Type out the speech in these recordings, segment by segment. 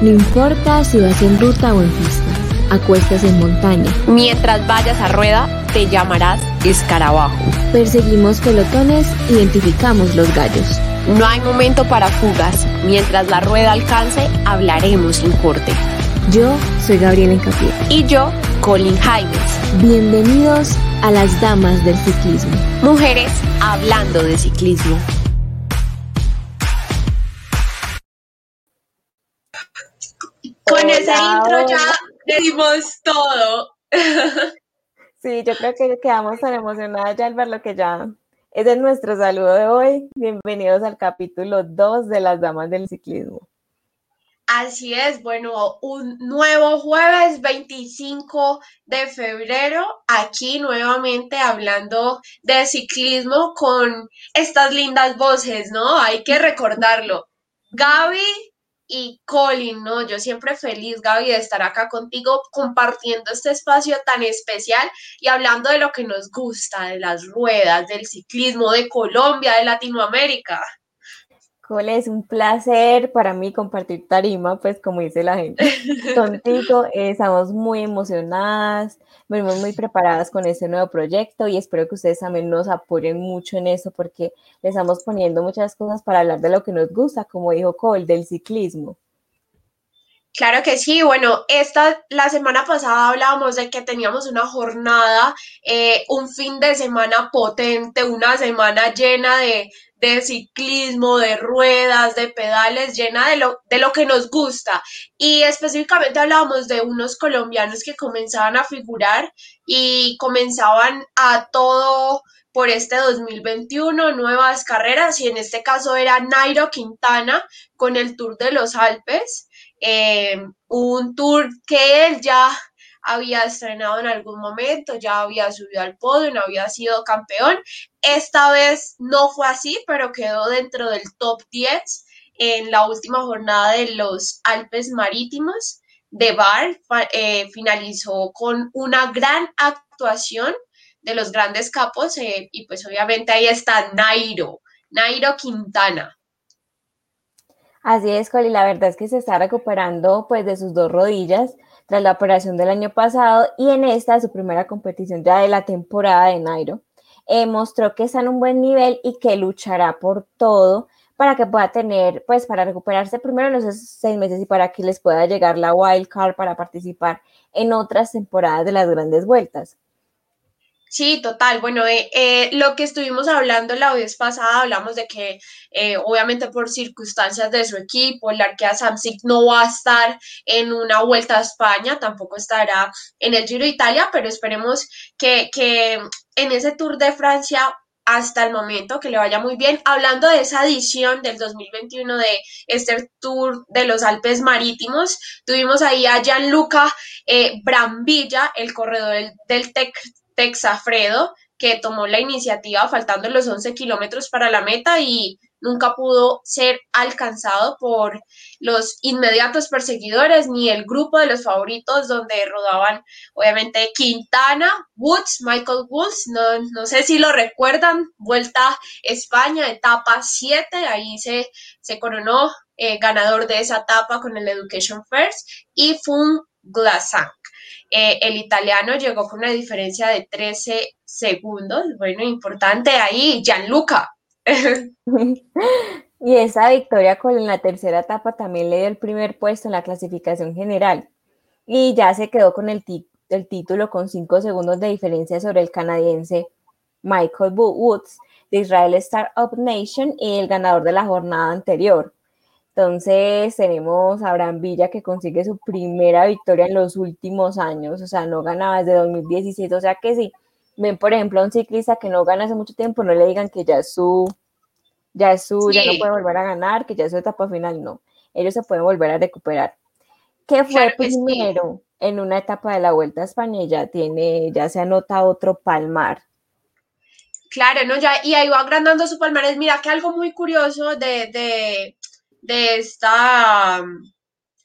No importa si vas en ruta o en pista, acuestas en montaña. Mientras vayas a rueda, te llamarás escarabajo. Perseguimos pelotones, identificamos los gallos. No hay momento para fugas. Mientras la rueda alcance, hablaremos sin corte. Yo soy Gabriela Encapié. Y yo, Colin Jaimes. Bienvenidos a las damas del ciclismo. Mujeres hablando de ciclismo. Con ese intro ya dimos todo. Sí, yo creo que quedamos tan emocionadas ya al ver lo que ya es nuestro saludo de hoy. Bienvenidos al capítulo 2 de las Damas del Ciclismo. Así es, bueno, un nuevo jueves 25 de febrero, aquí nuevamente hablando de ciclismo con estas lindas voces, ¿no? Hay que recordarlo. Gaby y Colin, ¿no? Yo siempre feliz, Gaby, de estar acá contigo compartiendo este espacio tan especial y hablando de lo que nos gusta, de las ruedas, del ciclismo, de Colombia, de Latinoamérica. Cole, es un placer para mí compartir tarima, pues como dice la gente, contigo. Eh, estamos muy emocionadas, venimos muy preparadas con este nuevo proyecto y espero que ustedes también nos apoyen mucho en eso porque le estamos poniendo muchas cosas para hablar de lo que nos gusta, como dijo Cole, del ciclismo. Claro que sí, bueno, esta, la semana pasada hablábamos de que teníamos una jornada, eh, un fin de semana potente, una semana llena de, de ciclismo, de ruedas, de pedales, llena de lo, de lo que nos gusta. Y específicamente hablábamos de unos colombianos que comenzaban a figurar y comenzaban a todo por este 2021, nuevas carreras, y en este caso era Nairo Quintana con el Tour de los Alpes. Eh, un tour que él ya había estrenado en algún momento, ya había subido al podio, no había sido campeón. Esta vez no fue así, pero quedó dentro del top 10 en la última jornada de los Alpes Marítimos de Bar. Eh, finalizó con una gran actuación de los grandes capos eh, y pues obviamente ahí está Nairo, Nairo Quintana. Así es, Coli, la verdad es que se está recuperando pues de sus dos rodillas tras la operación del año pasado y en esta, su primera competición ya de la temporada de Nairo, eh, mostró que está en un buen nivel y que luchará por todo para que pueda tener, pues para recuperarse primero en esos seis meses y para que les pueda llegar la wild card para participar en otras temporadas de las grandes vueltas. Sí, total. Bueno, eh, eh, lo que estuvimos hablando la vez pasada, hablamos de que eh, obviamente por circunstancias de su equipo, el Arkea Samsic no va a estar en una vuelta a España, tampoco estará en el Giro de Italia, pero esperemos que, que en ese Tour de Francia hasta el momento que le vaya muy bien. Hablando de esa edición del 2021 de este Tour de los Alpes Marítimos, tuvimos ahí a Gianluca Brambilla, el corredor del, del Tec Texafredo, que tomó la iniciativa faltando los 11 kilómetros para la meta y nunca pudo ser alcanzado por los inmediatos perseguidores ni el grupo de los favoritos donde rodaban obviamente Quintana, Woods, Michael Woods, no, no sé si lo recuerdan, Vuelta España, etapa 7, ahí se, se coronó eh, ganador de esa etapa con el Education First y Fun Eh, el italiano llegó con una diferencia de 13 segundos. Bueno, importante ahí, Gianluca. y esa victoria con la tercera etapa también le dio el primer puesto en la clasificación general. Y ya se quedó con el, el título con 5 segundos de diferencia sobre el canadiense Michael Woods de Israel Startup Nation y el ganador de la jornada anterior. Entonces tenemos a Abraham Villa que consigue su primera victoria en los últimos años, o sea, no ganaba desde 2017, o sea que sí, ven por ejemplo a un ciclista que no gana hace mucho tiempo, no le digan que ya es su, ya es su, ya no puede volver a ganar, que ya es su etapa final, no, ellos se pueden volver a recuperar. ¿Qué fue primero en una etapa de la Vuelta a España? Ya tiene, ya se anota otro palmar. Claro, ¿no? Ya, y ahí va agrandando su palmarés. Mira que algo muy curioso de, de, de esta,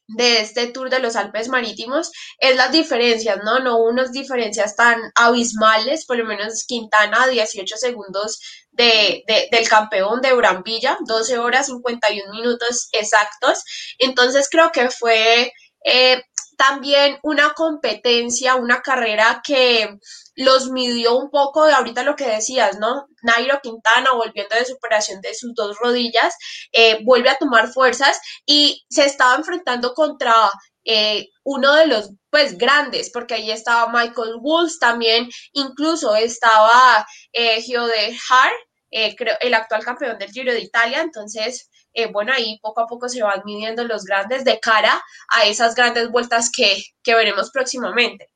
de este Tour de los Alpes Marítimos es las diferencias, ¿no? No unas diferencias tan abismales, por lo menos Quintana 18 segundos de, del campeón de Urambilla, 12 horas 51 minutos exactos. Entonces creo que fue eh, también una competencia, una carrera que los midió un poco de ahorita lo que decías, ¿no? Nairo Quintana, volviendo de superación de sus dos rodillas, eh, vuelve a tomar fuerzas y se estaba enfrentando contra eh, uno de los pues grandes, porque ahí estaba Michael Woods también, incluso estaba eh, Gio de Hart, el actual campeón del Giro de Italia, entonces bueno, ahí poco a poco se van midiendo los grandes de cara a esas grandes vueltas que, que veremos próximamente.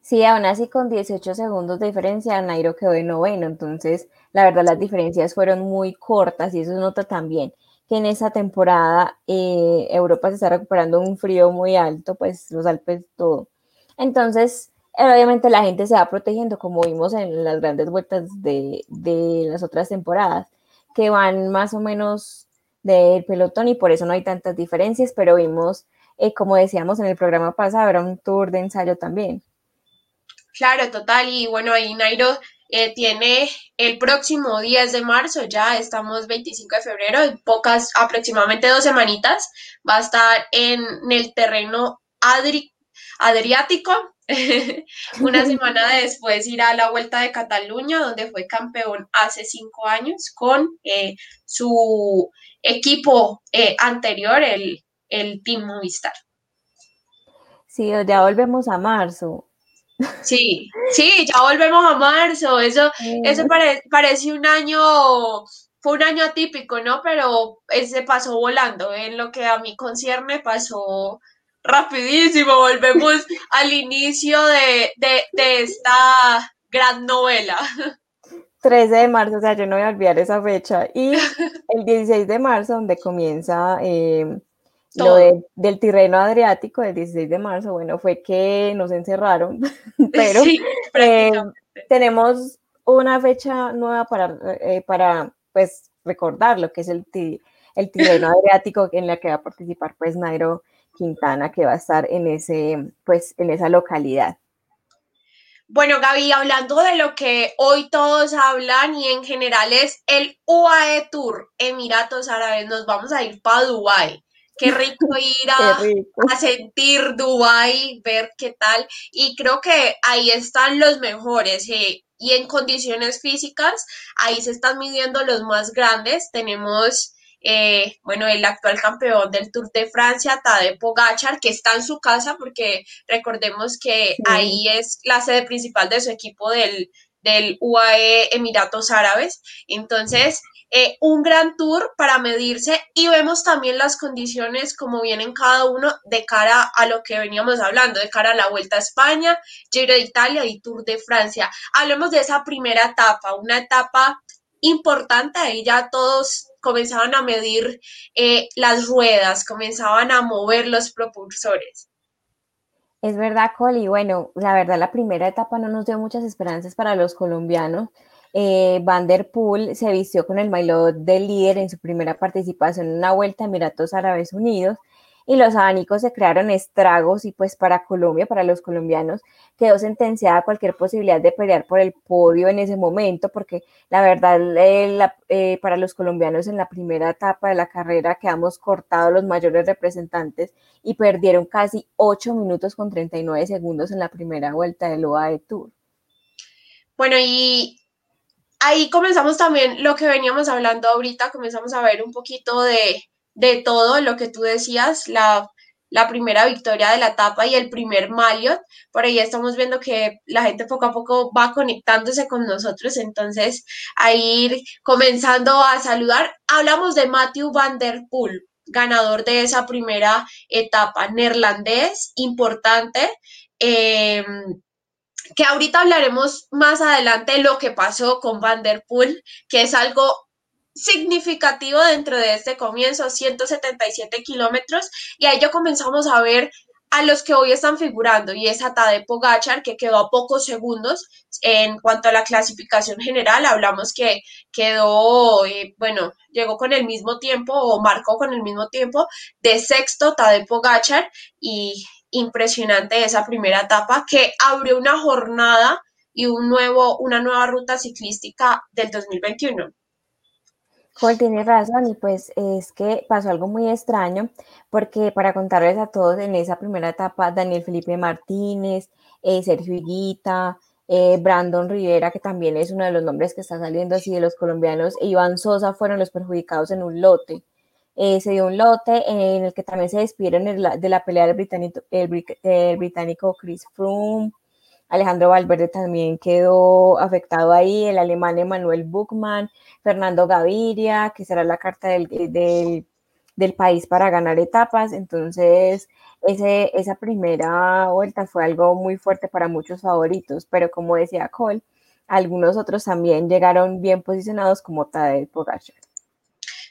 Sí, aún así con 18 segundos de diferencia, Nairo quedó de noveno, entonces la verdad las diferencias fueron muy cortas y eso nota también que en esa temporada eh, Europa se está recuperando un frío muy alto, pues los Alpes todo. Entonces, eh, obviamente la gente se va protegiendo, como vimos en las grandes vueltas de, las otras temporadas, que van más o menos del pelotón y por eso no hay tantas diferencias, pero vimos, eh, como decíamos en el programa pasado, era un tour de ensayo también. Claro, total. Y bueno, ahí Nairo eh, tiene el próximo 10 de marzo, ya estamos 25 de febrero, en pocas, aproximadamente dos semanitas, va a estar en, el terreno Adriático. Una semana después irá a la Vuelta de Cataluña, donde fue campeón hace cinco años con eh, su equipo eh, anterior, el, el Team Movistar. Sí, ya volvemos a marzo. Sí, sí, ya volvemos a marzo. Eso, eso parece un año, fue un año atípico, ¿no? Pero ese pasó volando. En lo que a mí concierne, pasó rapidísimo. Volvemos al inicio de, esta gran novela. 13 de marzo, o sea, yo no voy a olvidar esa fecha. Y el 16 de marzo, donde comienza eh, lo del Tirreno Adriático del 16 de marzo, bueno, fue que nos encerraron, pero eh, tenemos una fecha nueva para, eh, para pues, recordar lo que es el, el Tirreno Adriático en la que va a participar pues Nairo Quintana, que va a estar en, ese, pues, en esa localidad. Bueno, Gaby, hablando de lo que hoy todos hablan y en general es el UAE Tour Emiratos Árabes, nos vamos a ir para Dubái qué rico ir a, sentir Dubai, ver qué tal. Y creo que ahí están los mejores. Eh, y en condiciones físicas, ahí se están midiendo los más grandes. Tenemos, eh, bueno, el actual campeón del Tour de Francia, Tadej Pogachar, que está en su casa, porque recordemos que ahí es la sede principal de su equipo del, del UAE Emiratos Árabes. Entonces, eh, un gran tour para medirse y vemos también las condiciones como vienen cada uno de cara a lo que veníamos hablando, de cara a la Vuelta a España, Giro de Italia y Tour de Francia. Hablemos de esa primera etapa, una etapa importante, ahí ya todos comenzaban a medir eh, las ruedas, comenzaban a mover los propulsores. Es verdad, Coli. Bueno, la verdad, la primera etapa no nos dio muchas esperanzas para los colombianos. Eh, se vistió con el maillot de líder en su primera participación en una vuelta a Emiratos Árabes Unidos y los abanicos se crearon estragos y pues para Colombia, para los colombianos, quedó sentenciada cualquier posibilidad de pelear por el podio en ese momento, porque la verdad eh, eh, para los colombianos en la primera etapa de la carrera quedamos cortados los mayores representantes y perdieron casi 8 minutos con 39 segundos en la primera vuelta del OAE Tour. Bueno, y ahí comenzamos también lo que veníamos hablando ahorita, comenzamos a ver un poquito de, todo lo que tú decías, la, primera victoria de la etapa y el primer Maliot. Por ahí estamos viendo que la gente poco a poco va conectándose con nosotros, entonces a ir comenzando a saludar. Hablamos de Matthew Van Der Poel, ganador de esa primera etapa, neerlandés, importante. Eh, que ahorita hablaremos más adelante de lo que pasó con Van Der Poel, que es algo significativo dentro de este comienzo, 177 kilómetros, y ahí ya comenzamos a ver a los que hoy están figurando y es a Tadej Pogachar que quedó a pocos segundos en cuanto a la clasificación general. Hablamos que quedó, eh, bueno, llegó con el mismo tiempo o marcó con el mismo tiempo de sexto Tadej Pogachar y impresionante esa primera etapa que abrió una jornada y un nuevo, una nueva ruta ciclística del 2021. Joel tiene razón y pues es que pasó algo muy extraño porque para contarles a todos en esa primera etapa Daniel Felipe Martínez, eh, Sergio Higuita, eh, Brandon Rivera que también es uno de los nombres que está saliendo así de los colombianos e Iván Sosa fueron los perjudicados en un lote. Eh, se dio un lote en el que también se despidieron de la pelea del británico, el británico Chris Froome, Alejandro Valverde también quedó afectado ahí, el alemán Emanuel Buchmann, Fernando Gaviria, que será la carta del, del, país para ganar etapas. Entonces, ese, esa primera vuelta fue algo muy fuerte para muchos favoritos, pero como decía Cole, algunos otros también llegaron bien posicionados como Tadej Pogacar.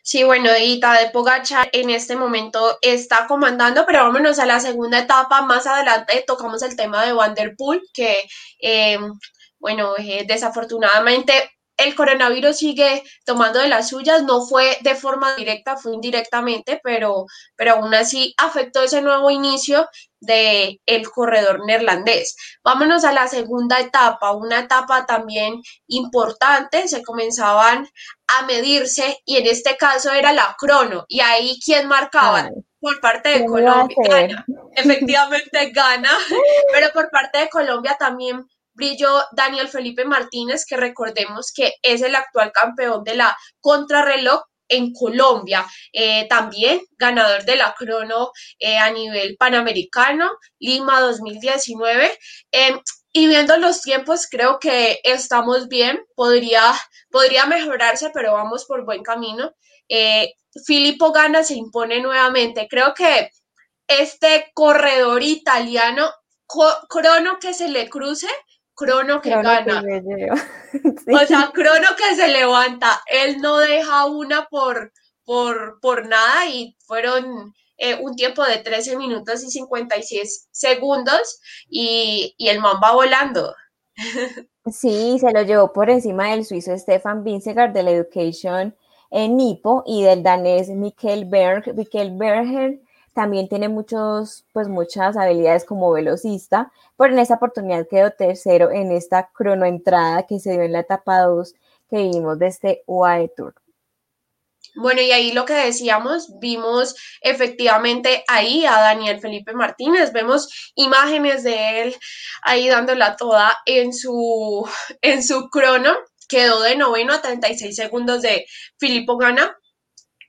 Sí, bueno, y Tadej Pogacar en este momento está comandando, pero vámonos a la segunda etapa. Más adelante tocamos el tema de Vanderpool, que, eh, bueno, eh, desafortunadamente el coronavirus sigue tomando de las suyas, no fue de forma directa, fue indirectamente, pero, pero aún así afectó ese nuevo inicio del el corredor neerlandés. Vámonos a la segunda etapa, una etapa también importante, se comenzaban a medirse y en este caso era la crono y ahí quién marcaba por parte de Colombia. Gana, efectivamente gana, pero por parte de Colombia también brilló Daniel Felipe Martínez, que recordemos que es el actual campeón de la contrarreloj en Colombia, eh, también ganador de la crono eh, a nivel panamericano, Lima 2019. Em, y viendo los tiempos, creo que estamos bien, podría, podría mejorarse, pero vamos por buen camino. Eh, Filippo Gana se impone nuevamente. Creo que este corredor italiano, crono que se le cruce, Crono que gana. O sea, Crono que se levanta. Él no deja una por, por, por nada y fueron eh, un tiempo de 13 minutos y 56 segundos y, y el man va volando. Sí, se lo llevó por encima del suizo Stefan Vincegaard de la Education en Nipo y del danés Mikkel Berg. Mikkel Berger también tiene muchos, pues muchas habilidades como velocista, pero en esta oportunidad quedó tercero en esta cronoentrada que se dio en la etapa 2 que vimos de este UAE Tour. Bueno, y ahí lo que decíamos, vimos efectivamente ahí a Daniel Felipe Martínez, vemos imágenes de él ahí dándola toda en su, en su crono, quedó de noveno a 36 segundos de Filippo Gana,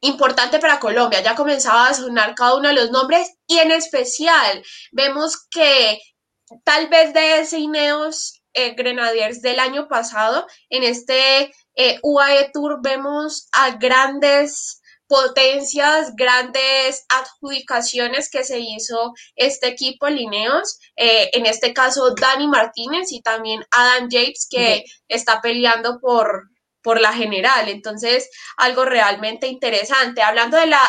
importante para Colombia. Ya comenzaba a sonar cada uno de los nombres y en especial vemos que tal vez de ese Ineos eh, Grenadiers del año pasado, en este eh, UAE Tour vemos a grandes potencias, grandes adjudicaciones que se hizo este equipo Lineos, eh, en este caso Dani Martínez y también Adam Yates que está peleando por, por la general. Entonces, algo realmente interesante. Hablando de la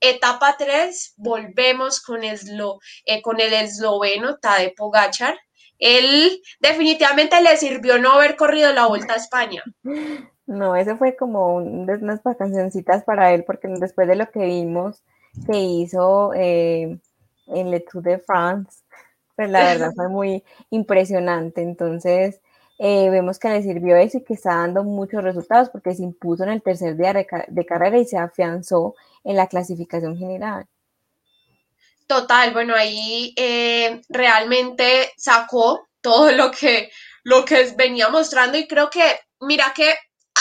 etapa 3, volvemos con, eslo, eh, con el esloveno Tade Pogachar. Él definitivamente le sirvió no haber corrido la Vuelta a España. No, eso fue como unas vacacioncitas para él, porque después de lo que vimos que hizo eh, en Le Tour de France, pues la verdad fue muy impresionante. Entonces, eh, vemos que le sirvió eso y que está dando muchos resultados porque se impuso en el tercer día de, carrera y se afianzó en la clasificación general. Total, bueno, ahí eh, realmente sacó todo lo que, lo que venía mostrando y creo que, mira que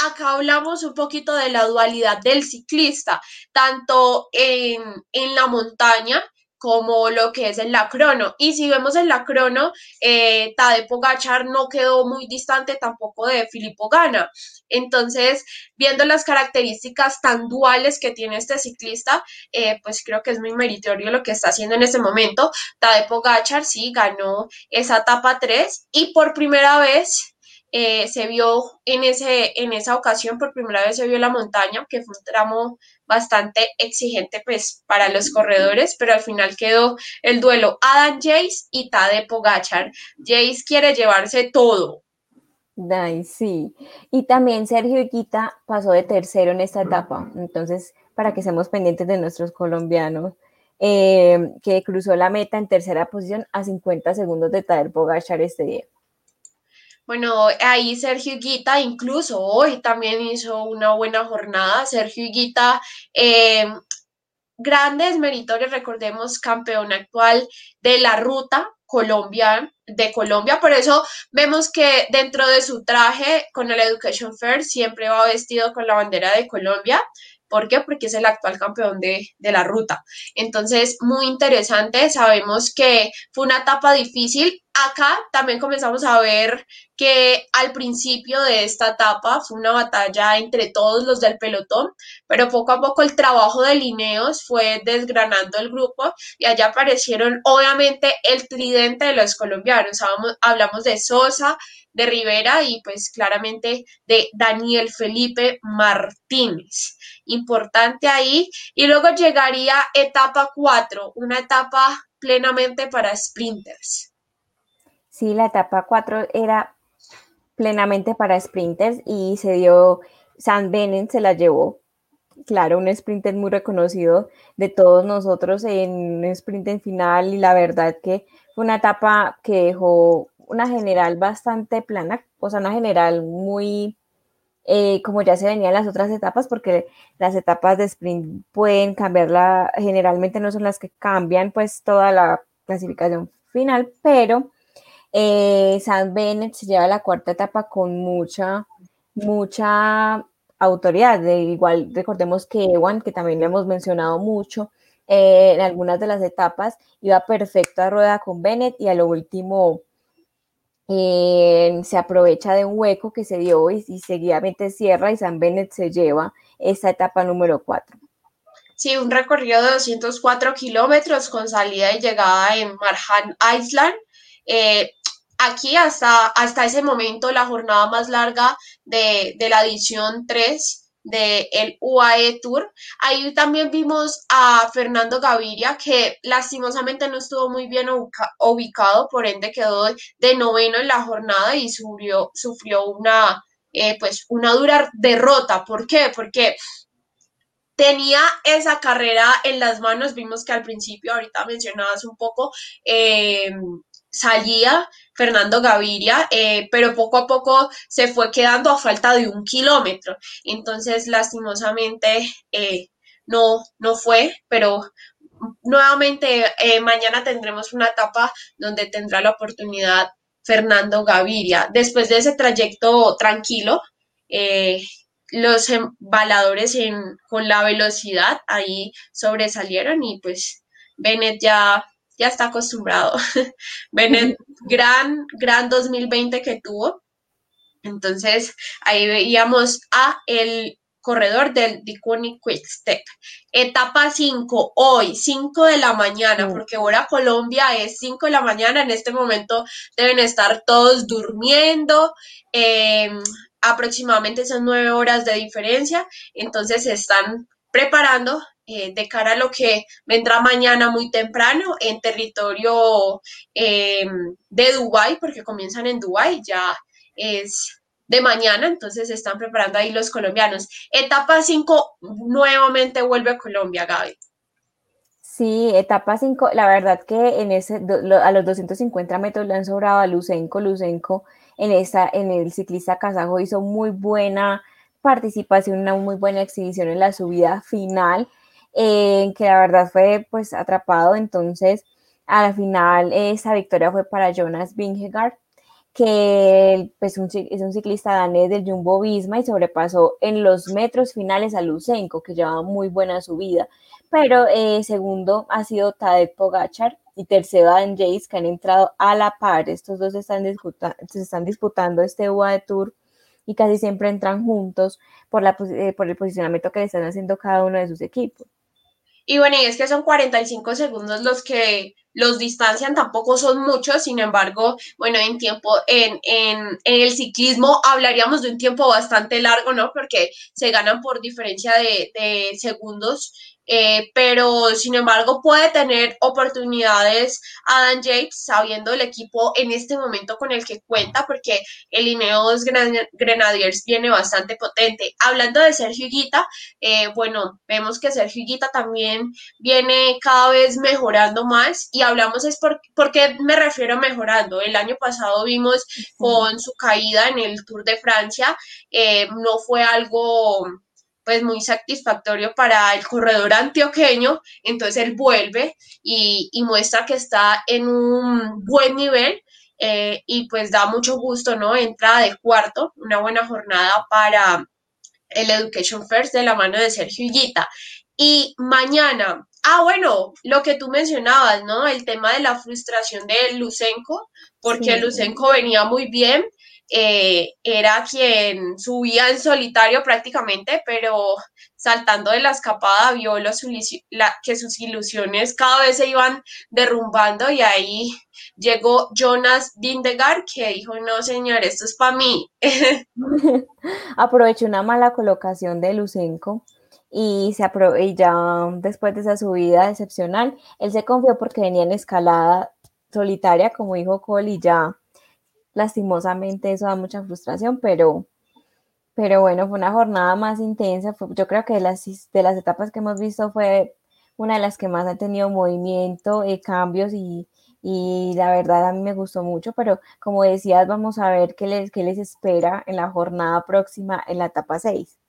acá hablamos un poquito de la dualidad del ciclista, tanto en, en la montaña como lo que es en la crono. Y si vemos en la crono, eh, Tade Pogachar no quedó muy distante tampoco de Filippo Gana. Entonces, viendo las características tan duales que tiene este ciclista, eh, pues creo que es muy meritorio lo que está haciendo en este momento. Tade Pogachar sí ganó esa etapa 3 y por primera vez eh, se vio en, ese, en esa ocasión, por primera vez se vio la montaña, que fue un tramo bastante exigente pues para los corredores, pero al final quedó el duelo Adam Jace y Tade Pogachar. Jace quiere llevarse todo. Ay, sí. Y también Sergio Iquita pasó de tercero en esta etapa. Entonces, para que seamos pendientes de nuestros colombianos, eh, que cruzó la meta en tercera posición a 50 segundos de Tadej Pogachar este día. Bueno, ahí Sergio Higuita incluso hoy también hizo una buena jornada. Sergio Higuita, eh, grandes meritorios, recordemos, campeón actual de la ruta Colombia, de Colombia. Por eso vemos que dentro de su traje con el Education Fair siempre va vestido con la bandera de Colombia. ¿Por qué? Porque es el actual campeón de, la ruta. Entonces, muy interesante. Sabemos que fue una etapa difícil. Acá también comenzamos a ver que al principio de esta etapa fue una batalla entre todos los del pelotón, pero poco a poco el trabajo de Lineos fue desgranando el grupo y allá aparecieron obviamente el tridente de los colombianos. hablamos de Sosa, de Rivera y pues claramente de Daniel Felipe Martínez. Importante ahí. Y luego llegaría etapa 4, una etapa plenamente para sprinters. Sí, la etapa 4 era plenamente para sprinters y se dio, San Benen se la llevó. Claro, un sprinter muy reconocido de todos nosotros en un sprint en final y la verdad que fue una etapa que dejó una general bastante plana, o sea, una general muy, eh, como ya se venía en las otras etapas, porque las etapas de sprint pueden cambiarla, generalmente no son las que cambian pues toda la clasificación final, pero eh, San Bennett se lleva la cuarta etapa con mucha, mucha autoridad. De igual recordemos que Ewan, que también le hemos mencionado mucho eh, en algunas de las etapas, iba perfecto a rueda con Bennett y a lo último se aprovecha de un hueco que se dio y, seguidamente cierra y San Bennett se lleva esa etapa número 4. Sí, un recorrido de 204 kilómetros con salida y llegada en Marjan Island. Eh, aquí hasta, hasta ese momento la jornada más larga de, de la edición 3 del UAE Tour. Ahí también vimos a Fernando Gaviria, que lastimosamente no estuvo muy bien ubicado, por ende quedó de noveno en la jornada y sufrió, sufrió una, eh, pues una dura derrota. ¿Por qué? Porque tenía esa carrera en las manos, vimos que al principio, ahorita mencionabas un poco, eh, salía Fernando Gaviria, eh, pero poco a poco se fue quedando a falta de un kilómetro. Entonces, lastimosamente, eh, no, no fue, pero nuevamente eh, mañana tendremos una etapa donde tendrá la oportunidad Fernando Gaviria. Después de ese trayecto tranquilo, los embaladores con la velocidad ahí sobresalieron y pues Bennett ya ya está acostumbrado. Bennett, gran, gran 2020 que tuvo. Entonces, ahí veíamos a el corredor del Dicuni Quick Step. Etapa 5, hoy, 5 de la mañana, porque ahora Colombia es 5 de la mañana, en este momento deben estar todos durmiendo, em, aproximadamente son 9 horas de diferencia, entonces están preparando eh, de cara a lo que vendrá mañana muy temprano en territorio em, de Dubái, porque comienzan en Dubái, ya es de mañana, entonces están preparando ahí los colombianos. Etapa 5 nuevamente vuelve a Colombia, Gaby. Sí, etapa 5, la verdad que en ese, a los 250 metros le han sobrado a Lucenco, Lucenco en, esa, en el ciclista kazajo hizo muy buena participación, una muy buena exhibición en la subida final en que la verdad fue pues atrapado. Entonces, al final esa victoria fue para Jonas Vingegaard, que pues, es un ciclista danés del Jumbo Visma y sobrepasó en los metros finales a Lucenko, que llevaba muy buena subida. Pero eh, segundo ha sido Tadej Pogachar y tercero Dan Jace, que han entrado a la par. Estos dos están se están disputando este UAE Tour y casi siempre entran juntos por, la, eh, por el posicionamiento que le están haciendo cada uno de sus equipos. Y bueno, y es que son 45 segundos los que los distancian, tampoco son muchos, sin embargo, bueno, en tiempo, en, en, el ciclismo hablaríamos de un tiempo bastante largo, ¿no? Porque se ganan por diferencia de segundos eh, pero sin embargo puede tener oportunidades Adam Yates sabiendo el equipo en este momento con el que cuenta porque el Ineos Grenadiers viene bastante potente. Hablando de Sergio Higuita, eh, bueno, vemos que Sergio Higuita también viene cada vez mejorando más y hablamos es por, qué me refiero a mejorando. El año pasado vimos con su caída en el Tour de Francia, eh, no fue algo pues muy satisfactorio para el corredor antioqueño, entonces él vuelve y, muestra que está en un buen nivel eh, y pues da mucho gusto, ¿no? Entra de cuarto, una buena jornada para el Education First de la mano de Sergio Higuita. Y mañana, ah, bueno, lo que tú mencionabas, ¿no? El tema de la frustración de Lucenco, porque Lucenco venía muy bien, eh, era quien subía en solitario prácticamente, pero saltando de la escapada vio que sus ilusiones cada vez se iban derrumbando y ahí llegó Jonas Dindegar que dijo, no señor, esto es para mí. Aprovechó una mala colocación de Lucenco y, se y ya después de esa subida excepcional, él se confió porque venía en escalada solitaria, como dijo Cole, y ya lastimosamente eso da mucha frustración, pero, pero bueno, fue una jornada más intensa. yo creo que de las, de las etapas que hemos visto fue una de las que más ha tenido movimiento, eh, cambios y, la verdad a mí me gustó mucho, pero como decías, vamos a ver qué les, qué les espera en la jornada próxima en la etapa 6.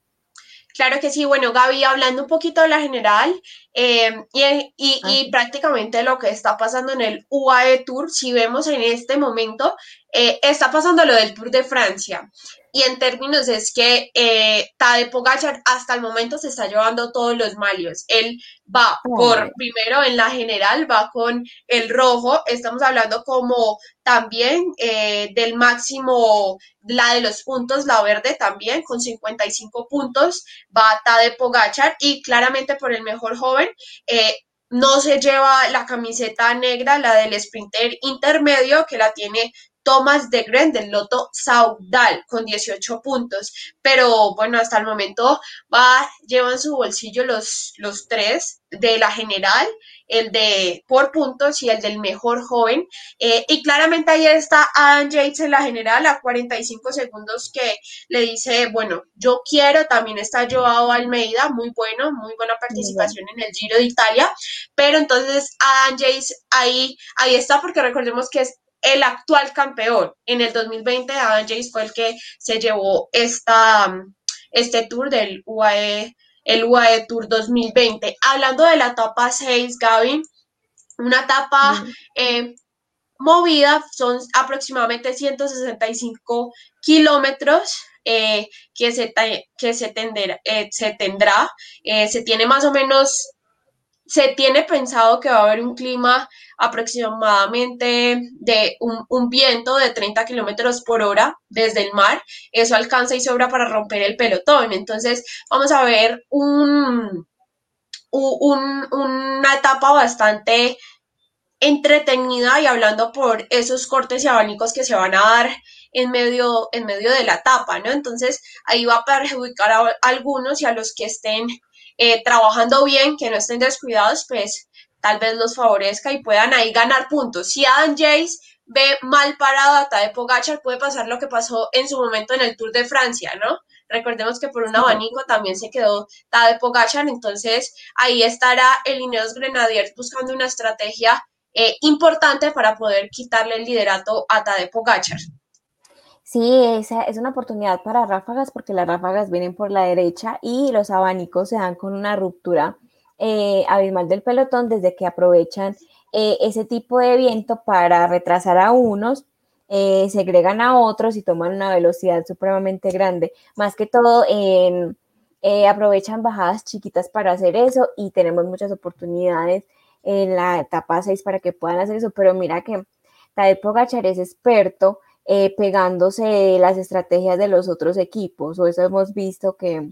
Claro que sí, bueno, Gaby, hablando un poquito de la general eh, y, y, prácticamente lo que está pasando en el UAE Tour, si vemos en este momento, eh, está pasando lo del Tour de Francia. Y en términos es que eh, Tade Pogacar hasta el momento se está llevando todos los malios. Él va por primero en la general, va con el rojo. Estamos hablando como también eh, del máximo, la de los puntos, la verde también, con 55 puntos, va Tade Pogachar y claramente por el mejor joven. Eh, no se lleva la camiseta negra, la del sprinter intermedio, que la tiene Thomas de Gren del Loto Saudal con 18 puntos. Pero bueno, hasta el momento va, lleva en su bolsillo los, los tres de la general, el de por puntos y el del mejor joven. Eh, y claramente ahí está Adam Yates en la general a 45 segundos que le dice, bueno, yo quiero, también está Joao Almeida, muy bueno, muy buena participación en el Giro de Italia, pero entonces Adam Yates ahí, ahí está porque recordemos que es el actual campeón. En el 2020, Adam Jace fue el que se llevó esta, este tour del UAE, el UAE Tour 2020. Hablando de la etapa 6, Gaby, una etapa eh, movida, son aproximadamente 165 kilómetros. Eh, que, se, que se, eh, se tendrá, se tiene más o menos se tiene pensado que va a haber un clima aproximadamente de un, viento de 30 kilómetros por hora desde el mar. Eso alcanza y sobra para romper el pelotón. Entonces, vamos a ver un, una etapa bastante entretenida y hablando por esos cortes y abanicos que se van a dar en medio, en medio de la etapa, ¿no? Entonces ahí va a perjudicar a algunos y a los que estén eh, trabajando bien, que no estén descuidados, pues tal vez los favorezca y puedan ahí ganar puntos. Si Adam Jace ve mal parado a Tadej Pogachar, puede pasar lo que pasó en su momento en el Tour de Francia, ¿no? Recordemos que por un abanico también se quedó Tadej Pogachar, entonces ahí estará el Ineos Grenadiers buscando una estrategia eh, importante para poder quitarle el liderato a Tadej Pogachar. Sí, esa es una oportunidad para ráfagas porque las ráfagas vienen por la derecha y los abanicos se dan con una ruptura eh, abismal del pelotón desde que aprovechan eh, ese tipo de viento para retrasar a unos, eh, segregan a otros y toman una velocidad supremamente grande. Más que todo, aprovechan bajadas chiquitas para hacer eso y tenemos muchas oportunidades en la etapa 6 para que puedan hacer eso. Pero mira que Tadej Pogachar es experto eh, pegándose las estrategias de los otros equipos, o eso hemos visto que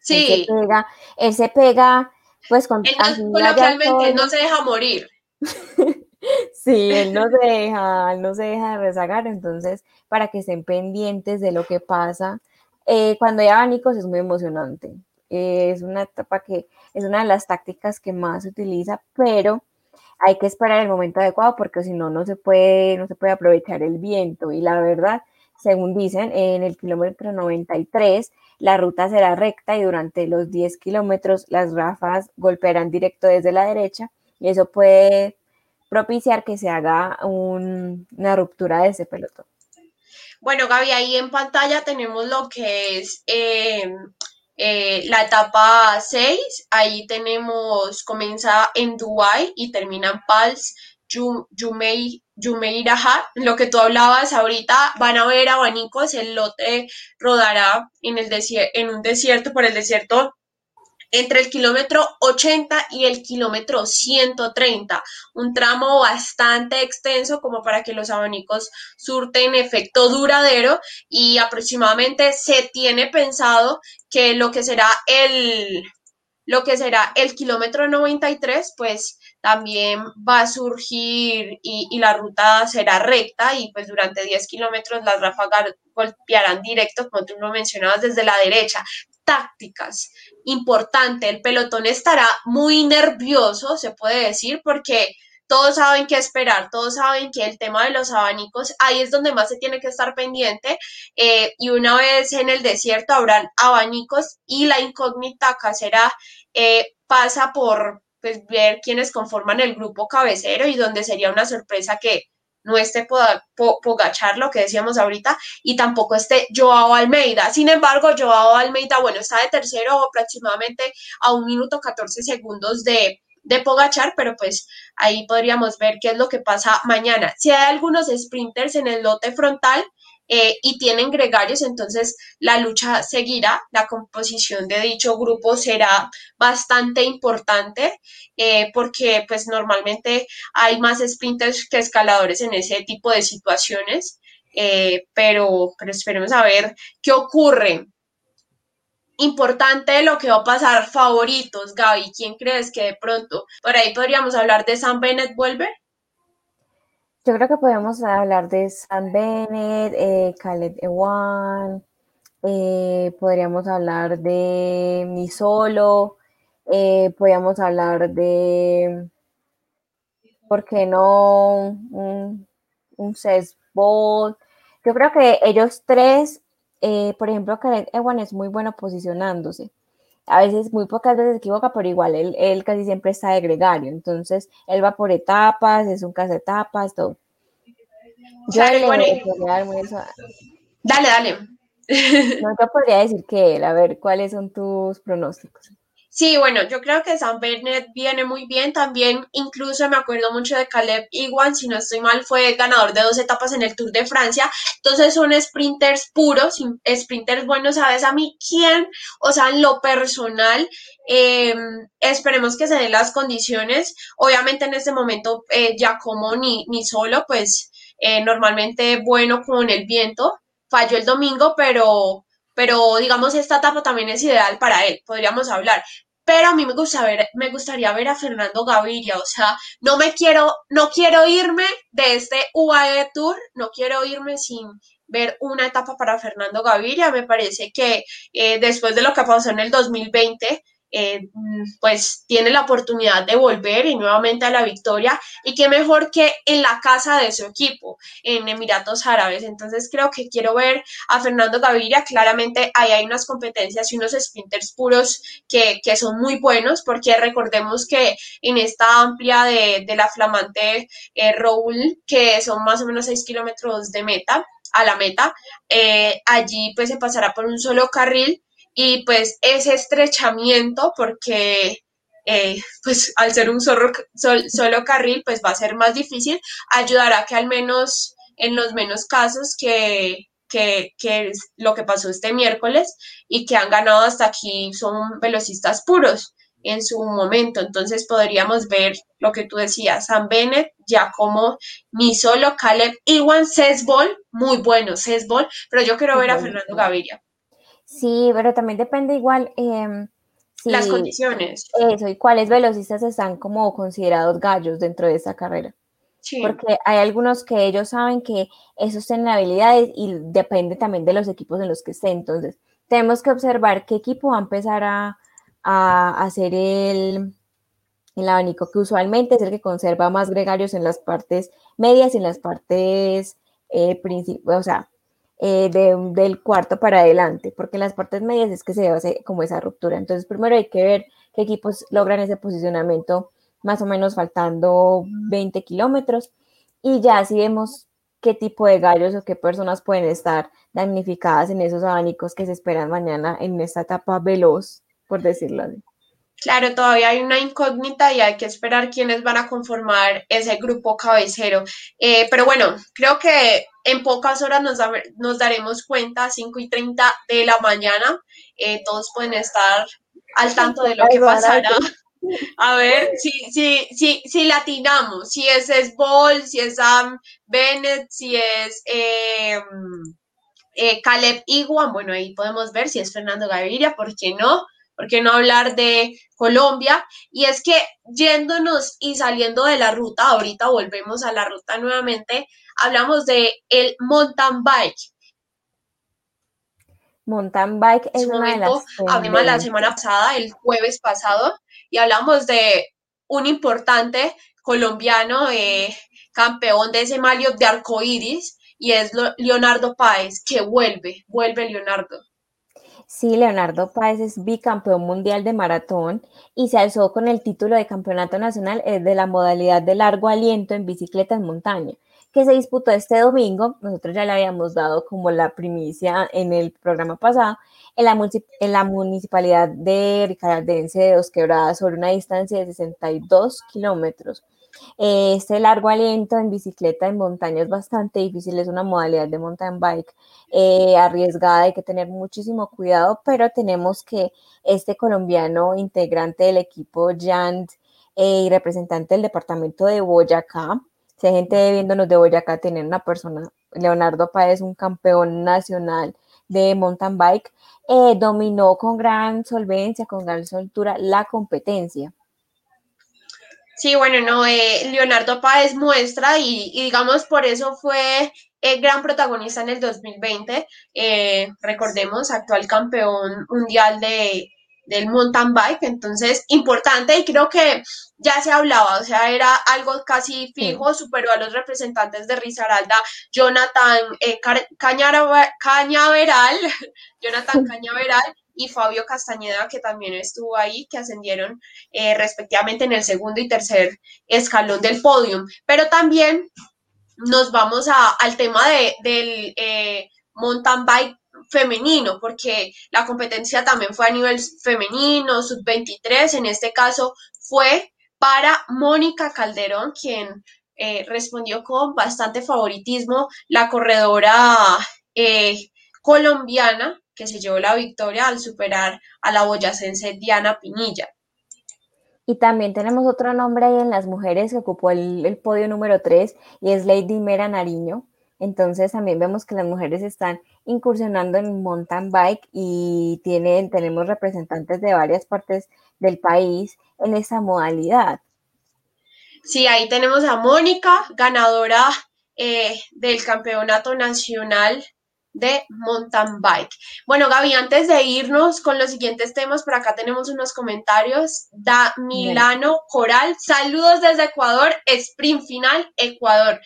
sí. él se pega, él se pega pues con coloquialmente no se deja morir. sí, él no se deja, no se deja de rezagar, entonces para que estén pendientes de lo que pasa. Eh, cuando hay abanicos es muy emocionante. es una etapa que es una de las tácticas que más se utiliza, pero hay que esperar el momento adecuado porque si no, no se puede, no se puede aprovechar el viento. Y la verdad, según dicen, en el kilómetro 93 la ruta será recta y durante los 10 kilómetros las ráfagas golpearán directo desde la derecha y eso puede propiciar que se haga una ruptura de ese pelotón. Bueno, Gaby, ahí en pantalla tenemos lo que es eh, eh, la etapa 6. Ahí tenemos, comienza en Dubai y termina en Pals, Jumeirah, lo que tú hablabas ahorita, van a ver abanicos, el lote rodará en, el en un desierto, por el desierto entre el kilómetro 80 y el kilómetro 130, un tramo bastante extenso como para que los abanicos surten efecto duradero y aproximadamente se tiene pensado que lo que será el lo que será el kilómetro 93, pues también va a surgir y, la ruta será recta y pues durante 10 kilómetros las ráfagas golpearán directo, como tú lo mencionabas, desde la derecha. Tácticas, importante, el pelotón estará muy nervioso, se puede decir, porque todos saben qué esperar, todos saben que el tema de los abanicos, ahí es donde más se tiene que estar pendiente eh, y una vez en el desierto habrán abanicos y la incógnita acá será, eh, pasa por pues, ver quiénes conforman el grupo cabecero y donde sería una sorpresa que no esté Pogachar, lo que decíamos ahorita, y tampoco esté Joao Almeida. Sin embargo, Joao Almeida, bueno, está de tercero aproximadamente a un minuto 14 segundos de, de Pogachar, pero pues ahí podríamos ver qué es lo que pasa mañana. Si hay algunos sprinters en el lote frontal, eh, y tienen gregarios, entonces la lucha seguirá, la composición de dicho grupo será bastante importante eh, porque pues normalmente hay más sprinters que escaladores en ese tipo de situaciones, eh, pero, esperemos a ver qué ocurre. Importante lo que va a pasar, favoritos, Gaby, ¿quién crees que de pronto por ahí podríamos hablar de Sam Bennett vuelve? Yo creo que podemos hablar de Sam Bennett, eh, Khaled Ewan, eh, podríamos hablar de Mi Solo, eh, podríamos hablar de, ¿por qué no? Un, un Yo creo que ellos tres, eh, por ejemplo, Khaled Ewan es muy bueno posicionándose. A veces, muy pocas veces se equivoca, pero igual él, él casi siempre está de gregario. Entonces, él va por etapas, es un caso de etapas, todo. Yo le Dale, dale. No te podría decir que él, a ver, ¿cuáles son tus pronósticos? Sí, bueno, yo creo que Sam Bennett viene muy bien. También, incluso me acuerdo mucho de Caleb Iwan, si no estoy mal, fue ganador de dos etapas en el Tour de Francia. Entonces son sprinters puros, sprinters buenos. ¿Sabes a mí quién? O sea, en lo personal, em, esperemos que se den las condiciones. Obviamente en este momento, eh, ya como ni, ni solo, pues eh, normalmente bueno con el viento. Falló el domingo, pero pero digamos esta etapa también es ideal para él, podríamos hablar. Pero a mí me, gusta ver, me gustaría ver a Fernando Gaviria, o sea, no me quiero, no quiero irme de este UAE Tour, no quiero irme sin ver una etapa para Fernando Gaviria. Me parece que eh, después de lo que pasó en el 2020, eh, pues tiene la oportunidad de volver y nuevamente a la victoria y qué mejor que en la casa de su equipo en Emiratos Árabes. Entonces creo que quiero ver a Fernando Gaviria, claramente ahí hay unas competencias y unos sprinters puros que, son muy buenos porque recordemos que en esta amplia de, la flamante eh, Raúl, que son más o menos 6 kilómetros de meta, a la meta, eh, allí pues se pasará por un solo carril y pues ese estrechamiento, porque eh, pues al ser un solo, solo carril, pues va a ser más difícil, ayudará que al menos en los menos casos que, que, que lo que pasó este miércoles y que han ganado hasta aquí son velocistas puros en su momento. Entonces podríamos ver lo que tú decías, Sam Bennett, como ni solo Caleb, Iwan Sesbol, muy bueno Sesbol, pero yo quiero ver a Fernando Gaviria. Sí, pero también depende igual. Em, las condiciones. Eso, y cuáles velocistas están como considerados gallos dentro de esta carrera. Porque hay algunos que ellos saben que esos tienen habilidades y depende también de los equipos en los que estén. Entonces, tenemos que observar qué equipo va a empezar a, hacer el, el abanico, que usualmente es el que conserva más gregarios en las partes medias y en las partes eh, o sea, eh, del cuarto para adelante, porque las partes medias es que se hace como esa ruptura. Entonces, primero hay que ver qué equipos logran ese posicionamiento más o menos faltando 20 kilómetros y ya si vemos qué tipo de gallos o qué personas pueden estar damnificadas en esos abanicos que se esperan mañana en esta etapa veloz, por decirlo así. Claro, todavía hay una incógnita y hay que esperar quiénes van a conformar ese grupo cabecero. Eh, pero bueno, creo que en pocas horas nos, nos daremos cuenta, 5 y 30 de la mañana, eh, todos pueden estar al tanto de lo que pasará. A ver, si, si, si, si latinamos, si es Ball, si es Sam Bennett, si es eh, eh, Caleb Iguan, bueno, ahí podemos ver si es Fernando Gaviria, ¿por qué no? ¿Por qué no hablar de Colombia? Y es que yéndonos y saliendo de la ruta, ahorita volvemos a la ruta nuevamente, hablamos de el mountain bike. Mountain bike es una de las hablamos la semana pasada, el jueves pasado, y hablamos de un importante colombiano eh, campeón de ese malio de arcoíris y es Leonardo Páez, que vuelve, vuelve Leonardo. Sí, Leonardo Páez es bicampeón mundial de maratón y se alzó con el título de campeonato nacional eh, de la modalidad de largo aliento en bicicleta en montaña que se disputó este domingo. Nosotros ya le habíamos dado como la primicia en el programa pasado, en la, en la municipalidad de Ricardense de Dos Quebradas, sobre una distancia de 62 kilómetros. Este largo aliento en bicicleta en montaña es bastante difícil, es una modalidad de mountain bike eh, arriesgada, hay que tener muchísimo cuidado, pero tenemos que este colombiano integrante del equipo Jand eh, y representante del departamento de Boyacá, si hay gente viéndonos de Boyacá, tener una persona, Leonardo Páez, un campeón nacional de mountain bike, eh, dominó con gran solvencia, con gran soltura la competencia. Sí, bueno, no, eh, Leonardo Páez muestra y, digamos por eso fue el gran protagonista en el 2020. Eh, recordemos, actual campeón mundial de, del mountain bike, entonces importante y creo que ya se hablaba, o sea, era algo casi fijo, superó a los representantes de Risaralda, Jonathan eh, Cañaveral, Jonathan Cañaveral y Fabio Castañeda, que también estuvo ahí, que ascendieron eh, respectivamente en el segundo y tercer escalón del podium. Pero también nos vamos a, al tema de, del eh, mountain bike femenino, porque la competencia también fue a nivel femenino, sub-23, en este caso fue para Mónica Calderón, quien eh, respondió con bastante favoritismo, la corredora colombiana que se llevó la victoria al superar a la boyacense Diana Piñilla. Y también tenemos otro nombre ahí en las mujeres que ocupó el, el podio número 3 y es Lady Mera Nariño, entonces también vemos que las mujeres están incursionando en mountain bike y tienen, tenemos representantes de varias partes del país en esa modalidad. Sí, ahí tenemos a Mónica, ganadora eh, del campeonato nacional de mountain bike. Bueno, Gaby, antes de irnos con los siguientes temas, por acá tenemos unos comentarios. Da Milano Coral, saludos desde Ecuador, sprint final Ecuador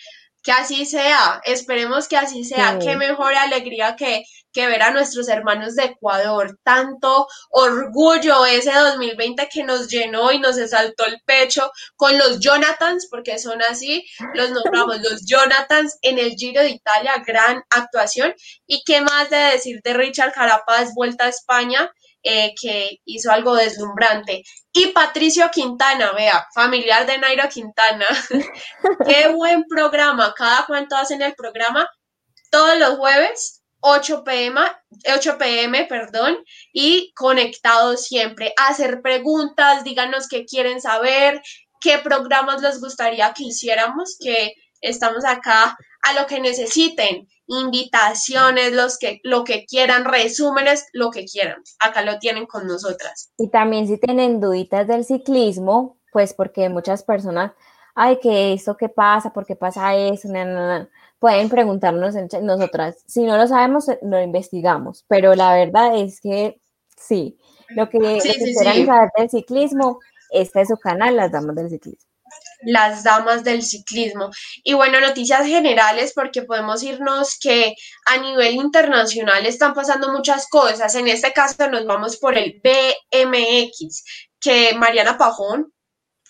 que así sea, esperemos que así sea, qué mejor alegría que, que ver a nuestros hermanos de Ecuador, tanto orgullo ese 2020 que nos llenó y nos exaltó el pecho con los Jonathans, porque son así, los nombramos los Jonathans en el Giro de Italia, gran actuación, y qué más de decir de Richard Carapaz, vuelta a España, eh, que hizo algo deslumbrante. Y Patricio Quintana, vea, familiar de Nairo Quintana. Qué buen programa. Cada cuánto hacen el programa. Todos los jueves, 8 pm, 8 pm, perdón, y conectados siempre. Hacer preguntas, díganos qué quieren saber, qué programas les gustaría que hiciéramos, que estamos acá a lo que necesiten, invitaciones, los que, lo que quieran, resúmenes, lo que quieran. Acá lo tienen con nosotras. Y también si tienen duditas del ciclismo, pues porque muchas personas, ay, ¿qué esto qué pasa? ¿Por qué pasa eso? Pueden preguntarnos nosotras. Si no lo sabemos, lo investigamos. Pero la verdad es que sí, lo que, quieran saber del ciclismo, este es su canal, Las Damas del Ciclismo las damas del ciclismo. Y bueno, noticias generales porque podemos irnos que a nivel internacional están pasando muchas cosas. En este caso nos vamos por el BMX, que Mariana Pajón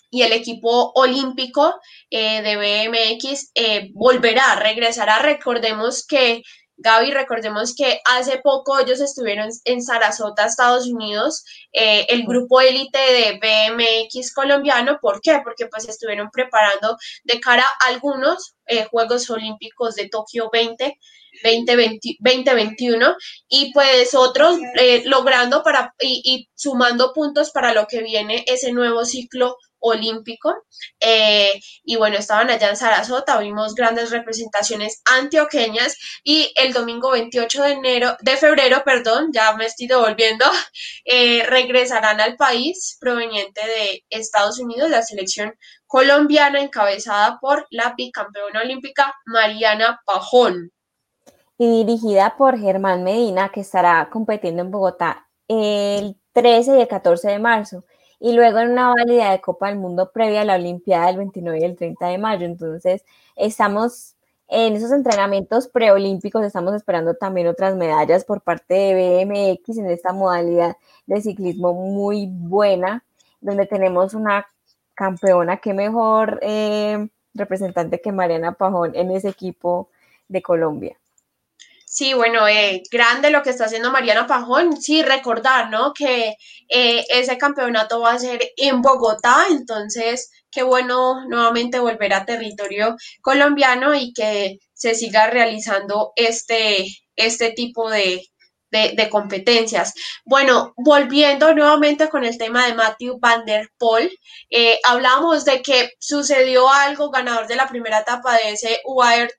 y el equipo olímpico eh, de BMX eh, volverá, regresará. Recordemos que Gaby, recordemos que hace poco ellos estuvieron en Sarasota, Estados Unidos, eh, el grupo élite de BMX colombiano. ¿Por qué? Porque pues estuvieron preparando de cara a algunos eh, Juegos Olímpicos de Tokio 20. 2021 y pues otros eh, logrando para y, y, sumando puntos para lo que viene ese nuevo ciclo olímpico. Eh, y bueno, estaban allá en Sarasota, vimos grandes representaciones antioqueñas y el domingo 28 de enero, de febrero, perdón, ya me estoy devolviendo, eh, regresarán al país proveniente de Estados Unidos, la selección colombiana encabezada por la bicampeona olímpica Mariana Pajón. Y dirigida por Germán Medina, que estará compitiendo en Bogotá el 13 y el 14 de marzo y luego en una válida de Copa del Mundo previa a la Olimpiada del 29 y el 30 de mayo. Entonces, estamos en esos entrenamientos preolímpicos, estamos esperando también otras medallas por parte de BMX en esta modalidad de ciclismo muy buena, donde tenemos una campeona, qué mejor eh, representante que Mariana Pajón en ese equipo de Colombia. Sí, bueno, eh, grande lo que está haciendo Mariana Pajón. Sí, recordar, ¿no? Que eh, ese campeonato va a ser en Bogotá, entonces qué bueno nuevamente volver a territorio colombiano y que se siga realizando este, este tipo de, de, competencias. Bueno, volviendo nuevamente con el tema de Matthew Van Der Poel, eh, hablamos de que sucedió algo ganador de la primera etapa de ese UAE